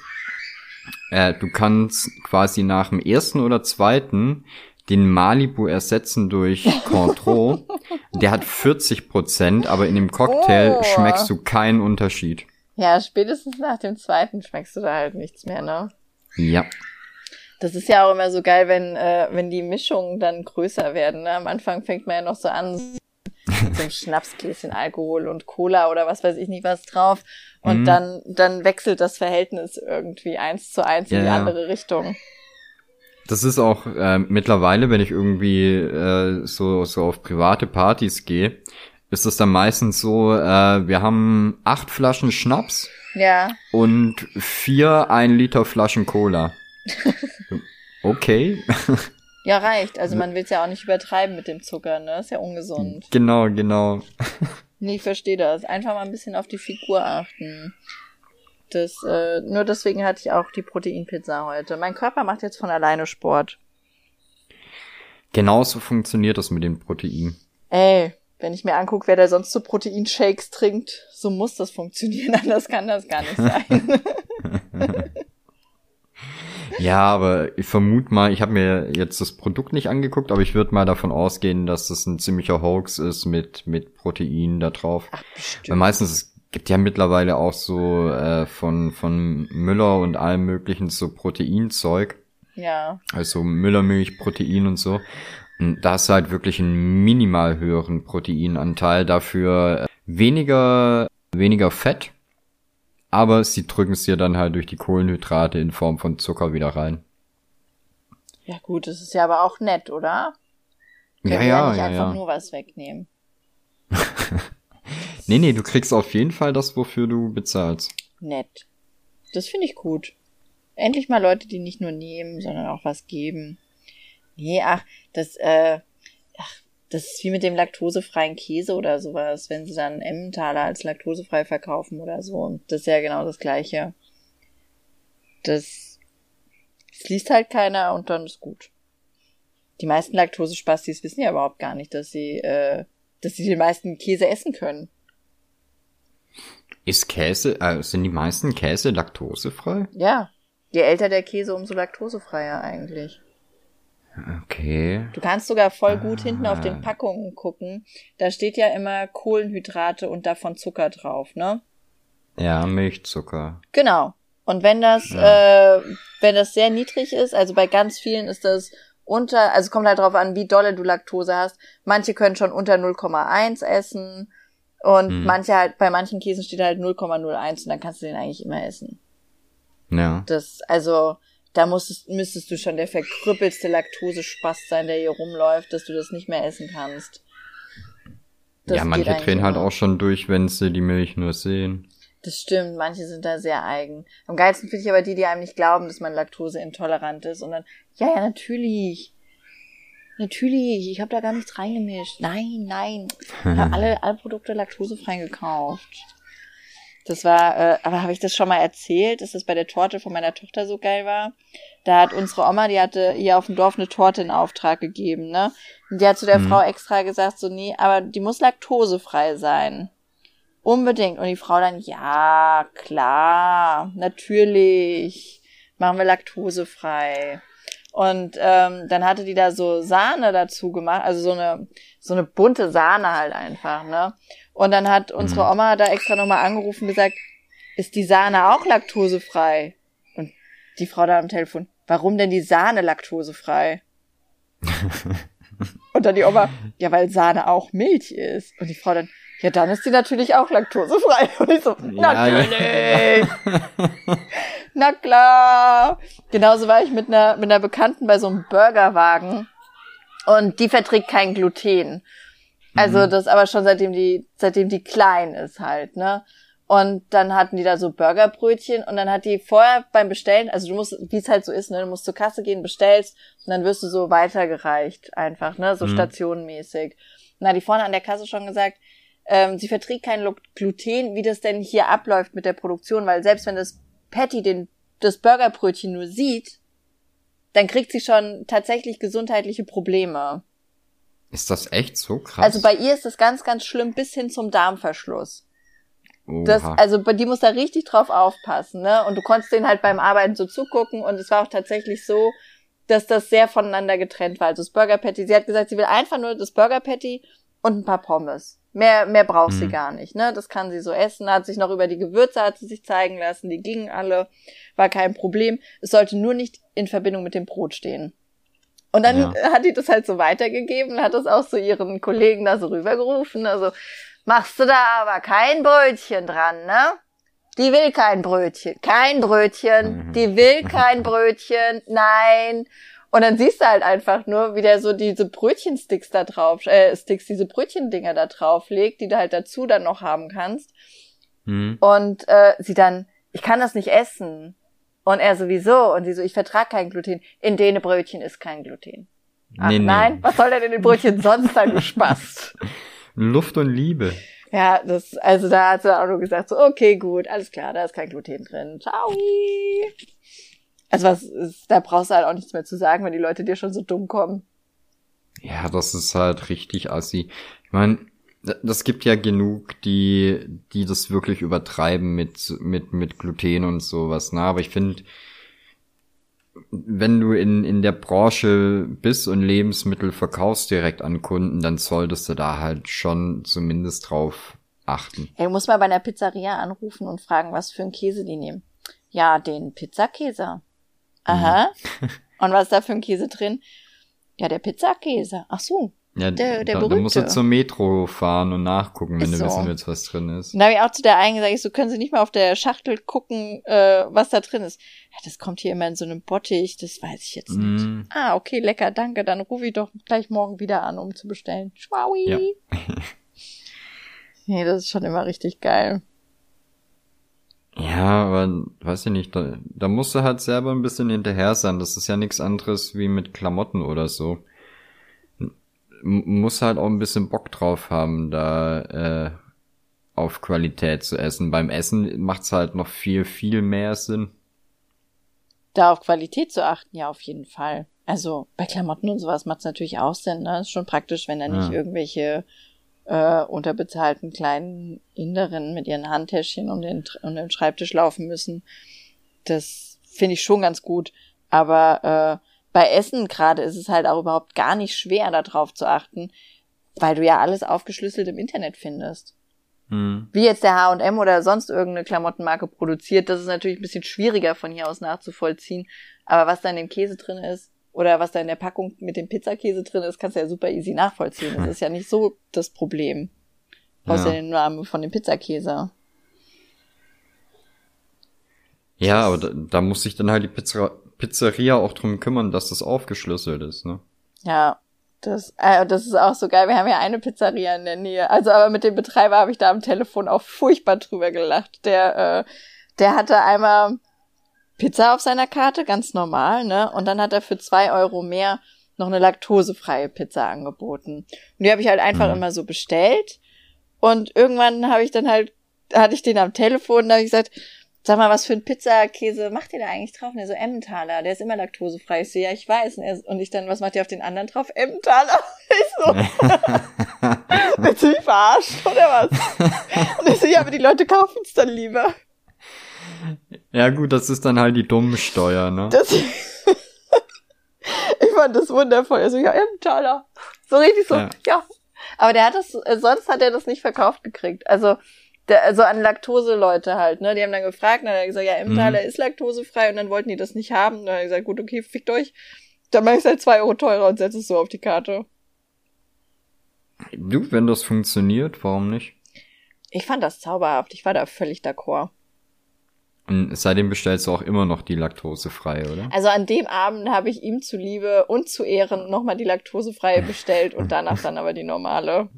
äh, du kannst quasi nach dem ersten oder zweiten den Malibu ersetzen durch Cointreau. Der hat 40 Prozent, aber in dem Cocktail oh. schmeckst du keinen Unterschied. Ja, spätestens nach dem zweiten schmeckst du da halt nichts mehr, ne? Ja. Das ist ja auch immer so geil, wenn, äh, wenn die Mischungen dann größer werden. Ne? Am Anfang fängt man ja noch so an, so ein Schnapsgläschen Alkohol und Cola oder was weiß ich nicht was drauf. Und mhm. dann, dann wechselt das Verhältnis irgendwie eins zu eins ja, in die andere Richtung. Das ist auch äh, mittlerweile, wenn ich irgendwie äh, so, so auf private Partys gehe, ist es dann meistens so, äh, wir haben acht Flaschen Schnaps ja. und vier ein Liter Flaschen Cola. Okay. Ja, reicht. Also man will es ja auch nicht übertreiben mit dem Zucker, ne? Ist ja ungesund. Genau, genau. nee, ich verstehe das. Einfach mal ein bisschen auf die Figur achten. Das, äh, nur deswegen hatte ich auch die Proteinpizza heute. Mein Körper macht jetzt von alleine Sport. Genauso funktioniert das mit dem Protein. Ey, wenn ich mir angucke, wer da sonst so Proteinshakes trinkt, so muss das funktionieren, anders kann das gar nicht sein. ja, aber ich vermute mal, ich habe mir jetzt das Produkt nicht angeguckt, aber ich würde mal davon ausgehen, dass das ein ziemlicher Hoax ist mit, mit Protein da drauf. Ach. Weil meistens gibt ja mittlerweile auch so äh, von, von Müller und allem möglichen so Proteinzeug. Ja. Also Müllermilch, Protein und so. Und da ist halt wirklich ein minimal höheren Proteinanteil, dafür äh, weniger, weniger Fett Aber sie drücken es dir dann halt durch die Kohlenhydrate in Form von Zucker wieder rein. Ja gut, das ist ja aber auch nett, oder? Können ja, ja, ja, nicht ja, einfach ja. nur was wegnehmen. nee, nee, du kriegst auf jeden Fall das, wofür du bezahlst. Nett. Das finde ich gut. Endlich mal Leute, die nicht nur nehmen, sondern auch was geben. Nee, ach, das, äh, das ist wie mit dem laktosefreien Käse oder sowas, wenn sie dann Emmentaler als laktosefrei verkaufen oder so. Und das ist ja genau das Gleiche. Das, das liest halt keiner und dann ist gut. Die meisten Laktosespastis wissen ja überhaupt gar nicht, dass sie, äh, dass sie den meisten Käse essen können. Ist Käse, äh, sind die meisten Käse laktosefrei? Ja. Je älter der Käse, umso laktosefreier eigentlich. Okay. Du kannst sogar voll gut ah. hinten auf den Packungen gucken. Da steht ja immer Kohlenhydrate und davon Zucker drauf, ne? Ja, Milchzucker. Genau. Und wenn das, ja. äh, wenn das sehr niedrig ist, also bei ganz vielen ist das unter, also kommt halt drauf an, wie dolle du Laktose hast. Manche können schon unter 0,1 essen und hm. manche halt, bei manchen Käsen steht halt 0,01 und dann kannst du den eigentlich immer essen. Ja. Das, also, da musstest, müsstest du schon der verkrüppelste Laktosespast sein, der hier rumläuft, dass du das nicht mehr essen kannst. Das ja, manche drehen halt auch schon durch, wenn sie die Milch nur sehen. Das stimmt, manche sind da sehr eigen. Am geilsten finde ich aber die, die einem nicht glauben, dass man laktoseintolerant ist und dann, ja, ja, natürlich. Natürlich, ich habe da gar nichts reingemischt. Nein, nein. Ich habe alle, alle Produkte laktosefrei gekauft. Das war, äh, aber habe ich das schon mal erzählt, dass das bei der Torte von meiner Tochter so geil war? Da hat unsere Oma, die hatte hier auf dem Dorf eine Torte in Auftrag gegeben, ne? Und die hat zu der mhm. Frau extra gesagt, so, nee, aber die muss laktosefrei sein. Unbedingt. Und die Frau dann, ja, klar, natürlich, machen wir laktosefrei. Und ähm, dann hatte die da so Sahne dazu gemacht, also so eine so eine bunte Sahne halt einfach, ne? Und dann hat unsere mhm. Oma da extra nochmal angerufen und gesagt, ist die Sahne auch laktosefrei? Und die Frau da am Telefon, warum denn die Sahne laktosefrei? und dann die Oma, ja, weil Sahne auch Milch ist. Und die Frau dann, ja, dann ist die natürlich auch laktosefrei. Und ich so, natürlich. Na klar. Genauso war ich mit einer, mit einer Bekannten bei so einem Burgerwagen. Und die verträgt kein Gluten. Also mhm. das aber schon seitdem die, seitdem die klein ist halt, ne? Und dann hatten die da so Burgerbrötchen und dann hat die vorher beim Bestellen, also du musst, wie es halt so ist, ne, du musst zur Kasse gehen, bestellst und dann wirst du so weitergereicht einfach, ne, so mhm. stationenmäßig. Hat die vorne an der Kasse schon gesagt, ähm, sie verträgt kein Gluten, wie das denn hier abläuft mit der Produktion, weil selbst wenn das Patty den, das Burgerbrötchen nur sieht, dann kriegt sie schon tatsächlich gesundheitliche Probleme. Ist das echt so krass? Also bei ihr ist das ganz, ganz schlimm bis hin zum Darmverschluss. Das, also bei die muss da richtig drauf aufpassen, ne? Und du konntest denen halt beim Arbeiten so zugucken und es war auch tatsächlich so, dass das sehr voneinander getrennt war. Also das Burger Patty, sie hat gesagt, sie will einfach nur das Burger Patty und ein paar Pommes. Mehr, mehr braucht hm. sie gar nicht, ne? Das kann sie so essen, hat sich noch über die Gewürze hat sie sich zeigen lassen, die gingen alle, war kein Problem. Es sollte nur nicht in Verbindung mit dem Brot stehen. Und dann ja. hat die das halt so weitergegeben, hat das auch so ihren Kollegen da so rübergerufen. Also, machst du da aber kein Brötchen dran, ne? Die will kein Brötchen. Kein Brötchen. Mhm. Die will kein Brötchen. Nein. Und dann siehst du halt einfach nur, wie der so diese Brötchensticks da drauf, äh, Sticks, diese Brötchendinger da drauf legt, die du halt dazu dann noch haben kannst. Mhm. Und äh, sie dann, ich kann das nicht essen. Und er sowieso. Und sie so, ich vertrage kein Gluten. In denen Brötchen ist kein Gluten. Ach, nee, nein, nee. was soll denn in den Brötchen sonst sein, du Spaß? Luft und Liebe. Ja, das, also da hat sie auch nur gesagt, so, okay, gut, alles klar, da ist kein Gluten drin. Ciao. Also was ist, da brauchst du halt auch nichts mehr zu sagen, wenn die Leute dir schon so dumm kommen. Ja, das ist halt richtig assi. Ich meine, das gibt ja genug, die, die das wirklich übertreiben mit, mit, mit Gluten und sowas, ne? Aber ich finde, wenn du in, in der Branche bist und Lebensmittel verkaufst direkt an Kunden, dann solltest du da halt schon zumindest drauf achten. Ey, muss mal bei einer Pizzeria anrufen und fragen, was für einen Käse die nehmen. Ja, den Pizzakäse. Aha. Mhm. und was ist da für ein Käse drin? Ja, der Pizzakäse. Ach so. Ja, der, der da, da musst du zur Metro fahren und nachgucken, wenn ist du so. wissen willst, was drin ist. Und da habe ich auch zu der einen gesagt, ich so, können Sie nicht mal auf der Schachtel gucken, äh, was da drin ist. Ja, das kommt hier immer in so einem Bottich, das weiß ich jetzt nicht. Mm. Ah, okay, lecker, danke. Dann rufe ich doch gleich morgen wieder an, um zu bestellen. Schwaui. Ja. nee, das ist schon immer richtig geil. Ja, aber weiß ich nicht, da, da musst du halt selber ein bisschen hinterher sein. Das ist ja nichts anderes wie mit Klamotten oder so muss halt auch ein bisschen Bock drauf haben, da äh, auf Qualität zu essen. Beim Essen macht's halt noch viel, viel mehr Sinn. Da auf Qualität zu achten, ja, auf jeden Fall. Also bei Klamotten und sowas macht's natürlich auch Sinn, ne? Ist schon praktisch, wenn da nicht ja. irgendwelche äh, unterbezahlten kleinen Inderinnen mit ihren Handtäschchen um den, um den Schreibtisch laufen müssen. Das finde ich schon ganz gut. Aber äh, bei Essen gerade ist es halt auch überhaupt gar nicht schwer, darauf zu achten, weil du ja alles aufgeschlüsselt im Internet findest. Hm. Wie jetzt der H&M oder sonst irgendeine Klamottenmarke produziert, das ist natürlich ein bisschen schwieriger von hier aus nachzuvollziehen. Aber was da in dem Käse drin ist oder was da in der Packung mit dem Pizzakäse drin ist, kannst du ja super easy nachvollziehen. Das ist ja nicht so das Problem. Außer ja. den Namen von dem Pizzakäse. Ja, aber da, da muss sich dann halt die Pizza Pizzeria auch drum kümmern, dass das aufgeschlüsselt ist, ne? Ja, das, äh, das ist auch so geil. Wir haben ja eine Pizzeria in der Nähe. Also, aber mit dem Betreiber habe ich da am Telefon auch furchtbar drüber gelacht. Der, äh, der hatte einmal Pizza auf seiner Karte, ganz normal, ne? Und dann hat er für zwei Euro mehr noch eine laktosefreie Pizza angeboten. Und die habe ich halt einfach mhm. immer so bestellt. Und irgendwann habe ich dann halt, hatte ich den am Telefon, da habe ich gesagt, Sag mal, was für ein Pizzakäse macht ihr da eigentlich drauf? Und er so, Emmentaler, der ist immer laktosefrei. Ich so, ja, ich weiß. Und, er, und ich dann, was macht ihr auf den anderen drauf? Emmentaler. Ich so, willst du mich verarschen oder was? Und ich so, ja, aber die Leute kaufen es dann lieber. Ja gut, das ist dann halt die dumme Steuer, ne? Das, ich fand das wundervoll. Er so, ja, Emmentaler. So richtig so, ja. ja. Aber der hat das, äh, sonst hat er das nicht verkauft gekriegt. Also, der, also an Laktose-Leute halt, ne? Die haben dann gefragt, dann hat er gesagt, ja, Emmentaler mhm. ist laktosefrei und dann wollten die das nicht haben. Dann hat er gesagt, gut, okay, fickt euch. Dann mach ich es halt zwei Euro teurer und setze es so auf die Karte. Du, wenn das funktioniert, warum nicht? Ich fand das zauberhaft. Ich war da völlig d'accord. Und seitdem bestellst du auch immer noch die laktosefrei, oder? Also an dem Abend habe ich ihm zuliebe und zu Ehren nochmal die laktosefreie bestellt und danach dann aber die normale.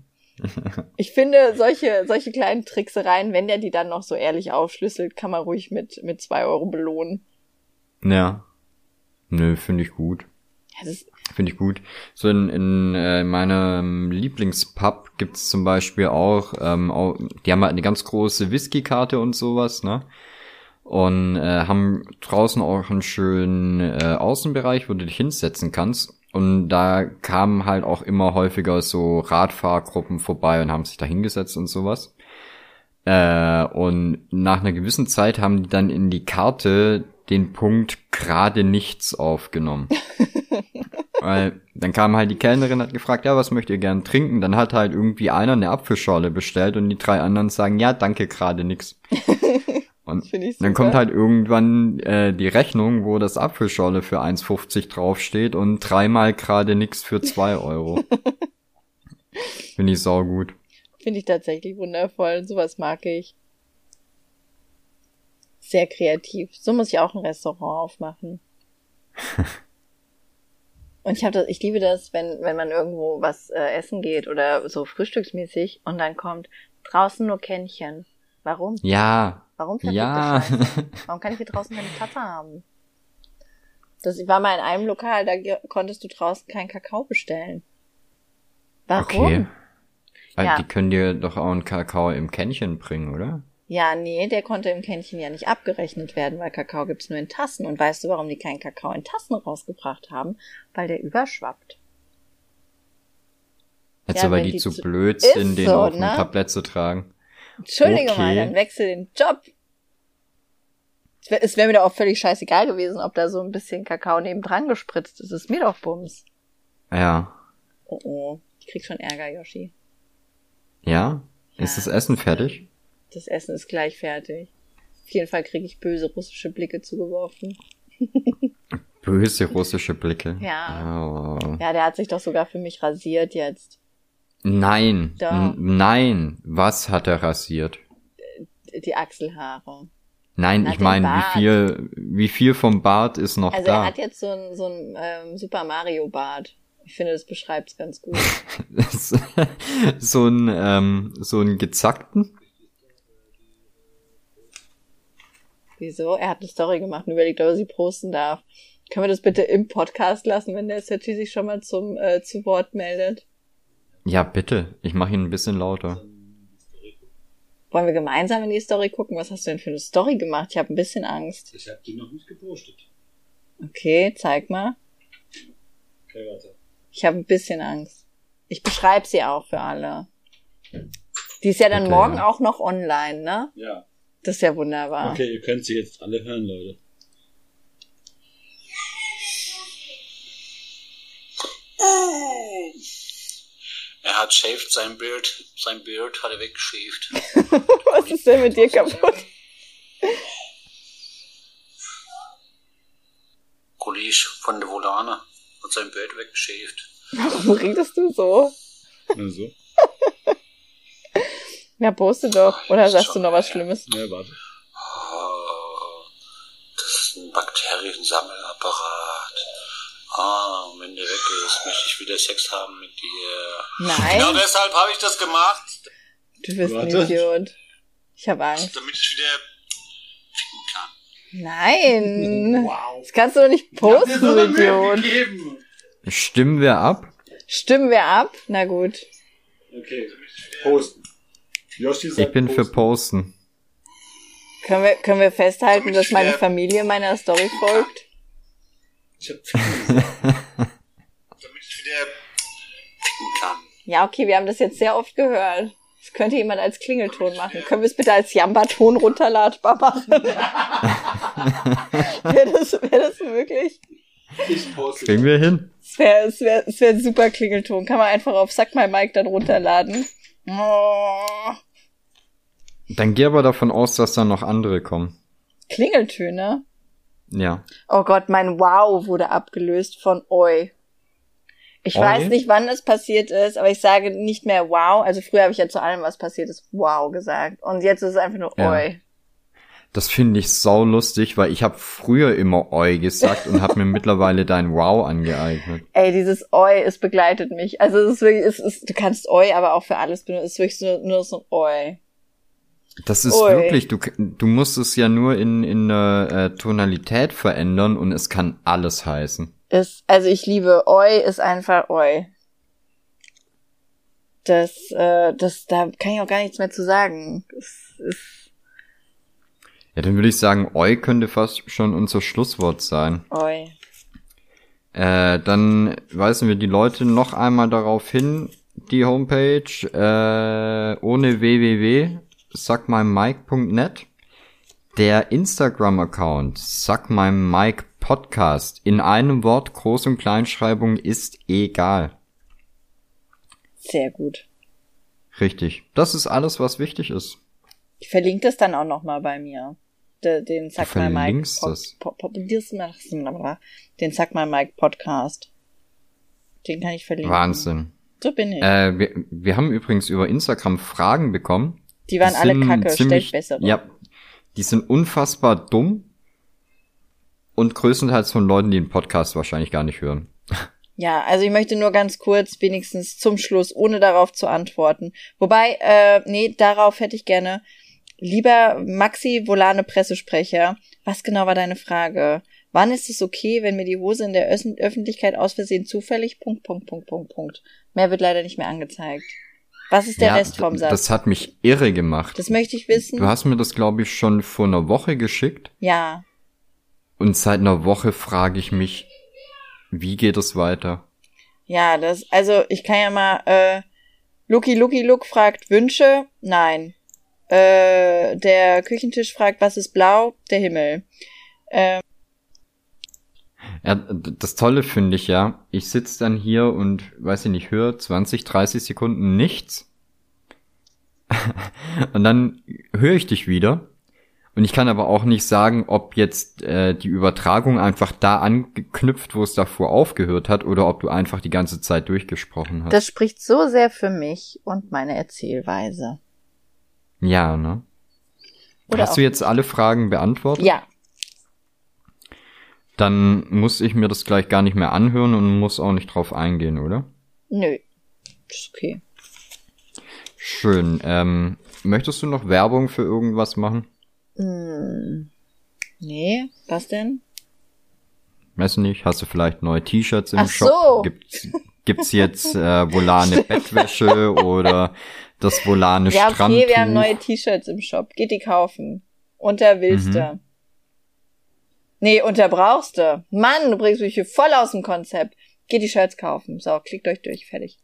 Ich finde, solche, solche kleinen Tricksereien, wenn der die dann noch so ehrlich aufschlüsselt, kann man ruhig mit, mit zwei Euro belohnen. Ja. Nö, finde ich gut. Finde ich gut. So in, in äh, meinem Lieblingspub gibt's zum Beispiel auch, ähm, auch, die haben halt eine ganz große Whisky-Karte und sowas, ne? Und äh, haben draußen auch einen schönen äh, Außenbereich, wo du dich hinsetzen kannst. Und da kamen halt auch immer häufiger so Radfahrgruppen vorbei und haben sich da hingesetzt und sowas. Äh, und nach einer gewissen Zeit haben die dann in die Karte den Punkt gerade nichts aufgenommen. Weil dann kam halt die Kellnerin, hat gefragt, ja, was möchtet ihr gern trinken? Dann hat halt irgendwie einer eine Apfelschorle bestellt und die drei anderen sagen, ja, danke, gerade nix. Und dann kommt halt irgendwann äh, die Rechnung, wo das Apfelschorle für 1,50 draufsteht und dreimal gerade nix für zwei Euro. Finde ich saugut. Finde ich tatsächlich wundervoll. Sowas mag ich. Sehr kreativ. So muss ich auch ein Restaurant aufmachen. und ich habe das, ich liebe das, wenn wenn man irgendwo was äh, essen geht oder so frühstücksmäßig und dann kommt draußen nur Kännchen. Warum? Ja, Warum ja. Warum kann ich hier draußen keine Tasse haben? Das, ich war mal in einem Lokal, da konntest du draußen keinen Kakao bestellen. Warum? Okay. Weil ja. die können dir doch auch einen Kakao im Kännchen bringen, oder? Ja, nee, der konnte im Kännchen ja nicht abgerechnet werden, weil Kakao gibt's nur in Tassen. Und weißt du, warum die keinen Kakao in Tassen rausgebracht haben? Weil der überschwappt. Jetzt ja, aber die, die zu blöd sind, den so, auf ne? ein Tablett zu tragen. Entschuldige okay. mal, dann wechsel den Job. Es wäre mir doch auch völlig scheißegal gewesen, ob da so ein bisschen Kakao nebendran gespritzt ist. Es ist mir doch Bums. Ja. Oh oh, ich krieg schon Ärger, Yoshi. Ja? ja? Ist das Essen fertig? Das Essen ist gleich fertig. Auf jeden Fall kriege ich böse russische Blicke zugeworfen. Böse russische Blicke. Ja. Oh. Ja, der hat sich doch sogar für mich rasiert jetzt. Nein. Nein. Was hat er rasiert? Die Achselhaare. Nein, ich meine, wie viel, wie viel vom Bart ist noch also da? Also er hat jetzt so ein, so ein ähm, Super Mario Bart. Ich finde, das beschreibt es ganz gut. so ein, ähm, so ein gezackten? Wieso? Er hat eine Story gemacht und überlegt, ob er sie posten darf. Können wir das bitte im Podcast lassen, wenn der Setti sich schon mal zum äh, zu Wort meldet? Ja, bitte. Ich mache ihn ein bisschen lauter. Wollen wir gemeinsam in die Story gucken? Was hast du denn für eine Story gemacht? Ich habe ein bisschen Angst. Ich habe die noch nicht gepostet. Okay, zeig mal. Okay, warte. Ich habe ein bisschen Angst. Ich beschreibe sie auch für alle. Die ist ja dann okay, morgen ja. auch noch online, ne? Ja. Das ist ja wunderbar. Okay, ihr könnt sie jetzt alle hören, Leute. Er hat shaved sein Bild, sein Bild hat er weggeschäft. Was ist denn mit dir kaputt? Kollege von der Volane hat sein Bild weggeschäft. Warum redest du so? Na so. Ja, poste doch. Oder sagst du noch was Schlimmes? Ja, warte. Oh, das ist ein Bakteriensammelapparat. Ah, weg ist, möchte ich wieder Sex haben mit dir. Nein. Genau deshalb habe ich das gemacht. Du bist Warte. ein Idiot. Ich habe Angst. Damit ich wieder ficken kann. Nein. Wow. Das kannst du doch nicht posten, du Idiot. Stimmen wir ab? Stimmen wir ab? Na gut. Okay, posten. Yoshi sagt ich bin posten. für posten. Können wir, können wir festhalten, dass meine Familie meiner Story folgt? Ich hab Damit ich wieder picken kann. Ja, okay, wir haben das jetzt sehr oft gehört. Das könnte jemand als Klingelton machen. Können wir es bitte als Jamba-Ton runterladbar machen? wäre das, wär das möglich? Ich poste. Kriegen wir hin? Es wäre es wär, es wär ein super Klingelton. Kann man einfach auf Sack My Mic dann runterladen. Oh. Dann geh aber davon aus, dass da noch andere kommen. Klingeltöne? Ja. Oh Gott, mein Wow wurde abgelöst von Oi. Ich Oi? weiß nicht, wann es passiert ist, aber ich sage nicht mehr Wow. Also früher habe ich ja zu allem, was passiert ist, Wow gesagt. Und jetzt ist es einfach nur ja. Oi. Das finde ich sau lustig, weil ich habe früher immer Oi gesagt und habe mir mittlerweile dein Wow angeeignet. Ey, dieses Oi, es begleitet mich. Also es ist wirklich, es ist, du kannst Oi aber auch für alles benutzen. Es ist wirklich nur, nur so ein Oi. Das ist Oi. wirklich, du, du musst es ja nur in, in äh, Tonalität verändern und es kann alles heißen. Ist, also ich liebe Oi ist einfach Oi. Das, äh, das, da kann ich auch gar nichts mehr zu sagen. Das ist ja, dann würde ich sagen, Oi könnte fast schon unser Schlusswort sein. Oi. Äh, dann weisen wir die Leute noch einmal darauf hin, die Homepage äh, ohne www suckmymike.net, der Instagram-Account suckmymike Podcast in einem Wort Groß- und Kleinschreibung ist egal. Sehr gut. Richtig. Das ist alles, was wichtig ist. Ich verlinke das dann auch nochmal bei mir. Den, den Suck My Mike das. den Suck My Mike Podcast. Den kann ich verlinken. Wahnsinn. So bin ich. Äh, wir, wir haben übrigens über Instagram Fragen bekommen. Die waren die alle kacke, ziemlich, stellt bessere. Ja, die sind unfassbar dumm und größtenteils von Leuten, die den Podcast wahrscheinlich gar nicht hören. Ja, also ich möchte nur ganz kurz, wenigstens zum Schluss, ohne darauf zu antworten. Wobei, äh, nee, darauf hätte ich gerne. Lieber Maxi Volane Pressesprecher, was genau war deine Frage? Wann ist es okay, wenn mir die Hose in der Öffentlichkeit aus Versehen zufällig Punkt, Punkt, Punkt, Punkt, Punkt. Mehr wird leider nicht mehr angezeigt. Was ist der ja, Rest vom Satz? Das hat mich irre gemacht. Das möchte ich wissen. Du hast mir das, glaube ich, schon vor einer Woche geschickt. Ja. Und seit einer Woche frage ich mich, wie geht es weiter? Ja, das, also ich kann ja mal, äh, Lucky Lucky Look fragt Wünsche? Nein. Äh, der Küchentisch fragt, was ist blau? Der Himmel. Ähm, ja, das Tolle finde ich ja, ich sitz dann hier und, weiß ich nicht, höre 20, 30 Sekunden nichts. und dann höre ich dich wieder Und ich kann aber auch nicht sagen, ob jetzt äh, die Übertragung einfach da angeknüpft, wo es davor aufgehört hat, oder ob du einfach die ganze Zeit durchgesprochen hast. Das spricht so sehr für mich und meine Erzählweise. Ja, ne? Oder Hast du jetzt alle Fragen beantwortet? Ja. Dann muss ich mir das gleich gar nicht mehr anhören und muss auch nicht drauf eingehen, oder? Nö. Ist okay. Schön. Ähm, möchtest du noch Werbung für irgendwas machen? Hm. Nee, was denn? Weiß nicht, hast du vielleicht neue T-Shirts im Ach Shop? So. Gibt's, gibt's jetzt äh, Volane Bettwäsche oder das Volane ja, okay, Strandtuch? wir haben neue T-Shirts im Shop. Geht die kaufen. Unter Willste. Mhm. Nee, unter Brauchste. Mann, du bringst mich hier voll aus dem Konzept. Geht die Shirts kaufen. So, klickt euch durch, fertig.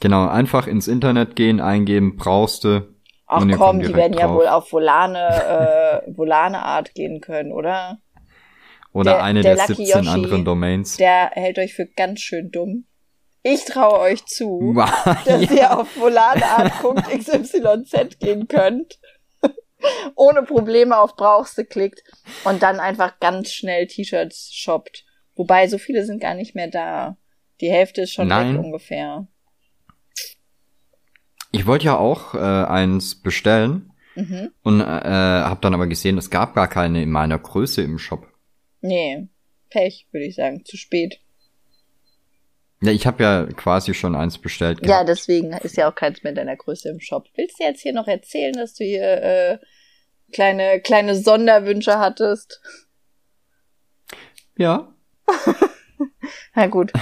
Genau, einfach ins Internet gehen, eingeben, brauchste, Ach komm, die werden drauf. ja wohl auf Volane, äh, Volane Art gehen können, oder? Oder der, eine der, der 17 Yoshi, anderen Domains. Der hält euch für ganz schön dumm. Ich traue euch zu, wow, dass ja. ihr auf volaneart.xyz gehen könnt. Ohne Probleme auf Brauchste klickt und dann einfach ganz schnell T-Shirts shoppt. Wobei, so viele sind gar nicht mehr da. Die Hälfte ist schon Nein. weg ungefähr. Ich wollte ja auch äh, eins bestellen mhm. und äh, habe dann aber gesehen, es gab gar keine in meiner Größe im Shop. Nee, Pech, würde ich sagen, zu spät. Ja, ich habe ja quasi schon eins bestellt. Gehabt. Ja, deswegen ist ja auch keins mehr in deiner Größe im Shop. Willst du jetzt hier noch erzählen, dass du hier äh, kleine kleine Sonderwünsche hattest? Ja. Na gut.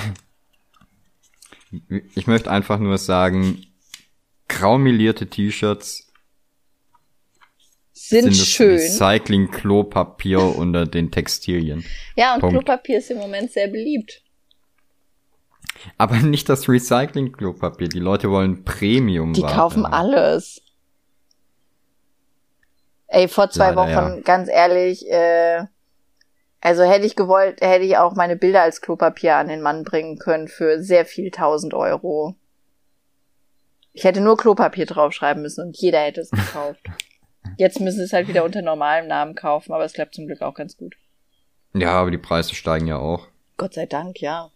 Ich möchte einfach nur sagen, graumelierte T-Shirts sind, sind schön. Recycling-Klopapier unter den Textilien. Ja, und Punkt. Klopapier ist im Moment sehr beliebt. Aber nicht das Recycling-Klopapier. Die Leute wollen Premium. Die kaufen alles. Ey, vor zwei Leider, Wochen, ja. ganz ehrlich, äh, also hätte ich gewollt, hätte ich auch meine Bilder als Klopapier an den Mann bringen können für sehr viel tausend Euro. Ich hätte nur Klopapier draufschreiben müssen und jeder hätte es gekauft. Jetzt müssen sie es halt wieder unter normalem Namen kaufen, aber es klappt zum Glück auch ganz gut. Ja, aber die Preise steigen ja auch. Gott sei Dank, ja.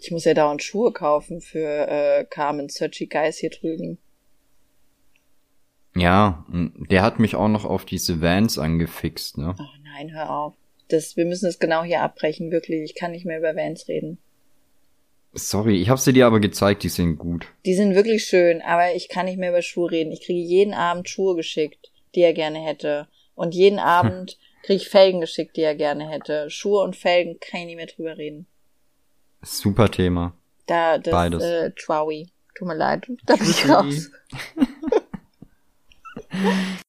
Ich muss ja dauernd Schuhe kaufen für äh, Carmen Searchy Guys hier drüben. Ja, der hat mich auch noch auf diese Vans angefixt, ne? Oh nein, hör auf. Das, wir müssen es genau hier abbrechen, wirklich. Ich kann nicht mehr über Vans reden. Sorry, ich habe sie dir aber gezeigt, die sind gut. Die sind wirklich schön, aber ich kann nicht mehr über Schuhe reden. Ich kriege jeden Abend Schuhe geschickt, die er gerne hätte. Und jeden hm. Abend kriege ich Felgen geschickt, die er gerne hätte. Schuhe und Felgen kann ich nicht mehr drüber reden. Super Thema. Da, das, Beides. Äh, Traui. Tut mir leid, da bin ich raus.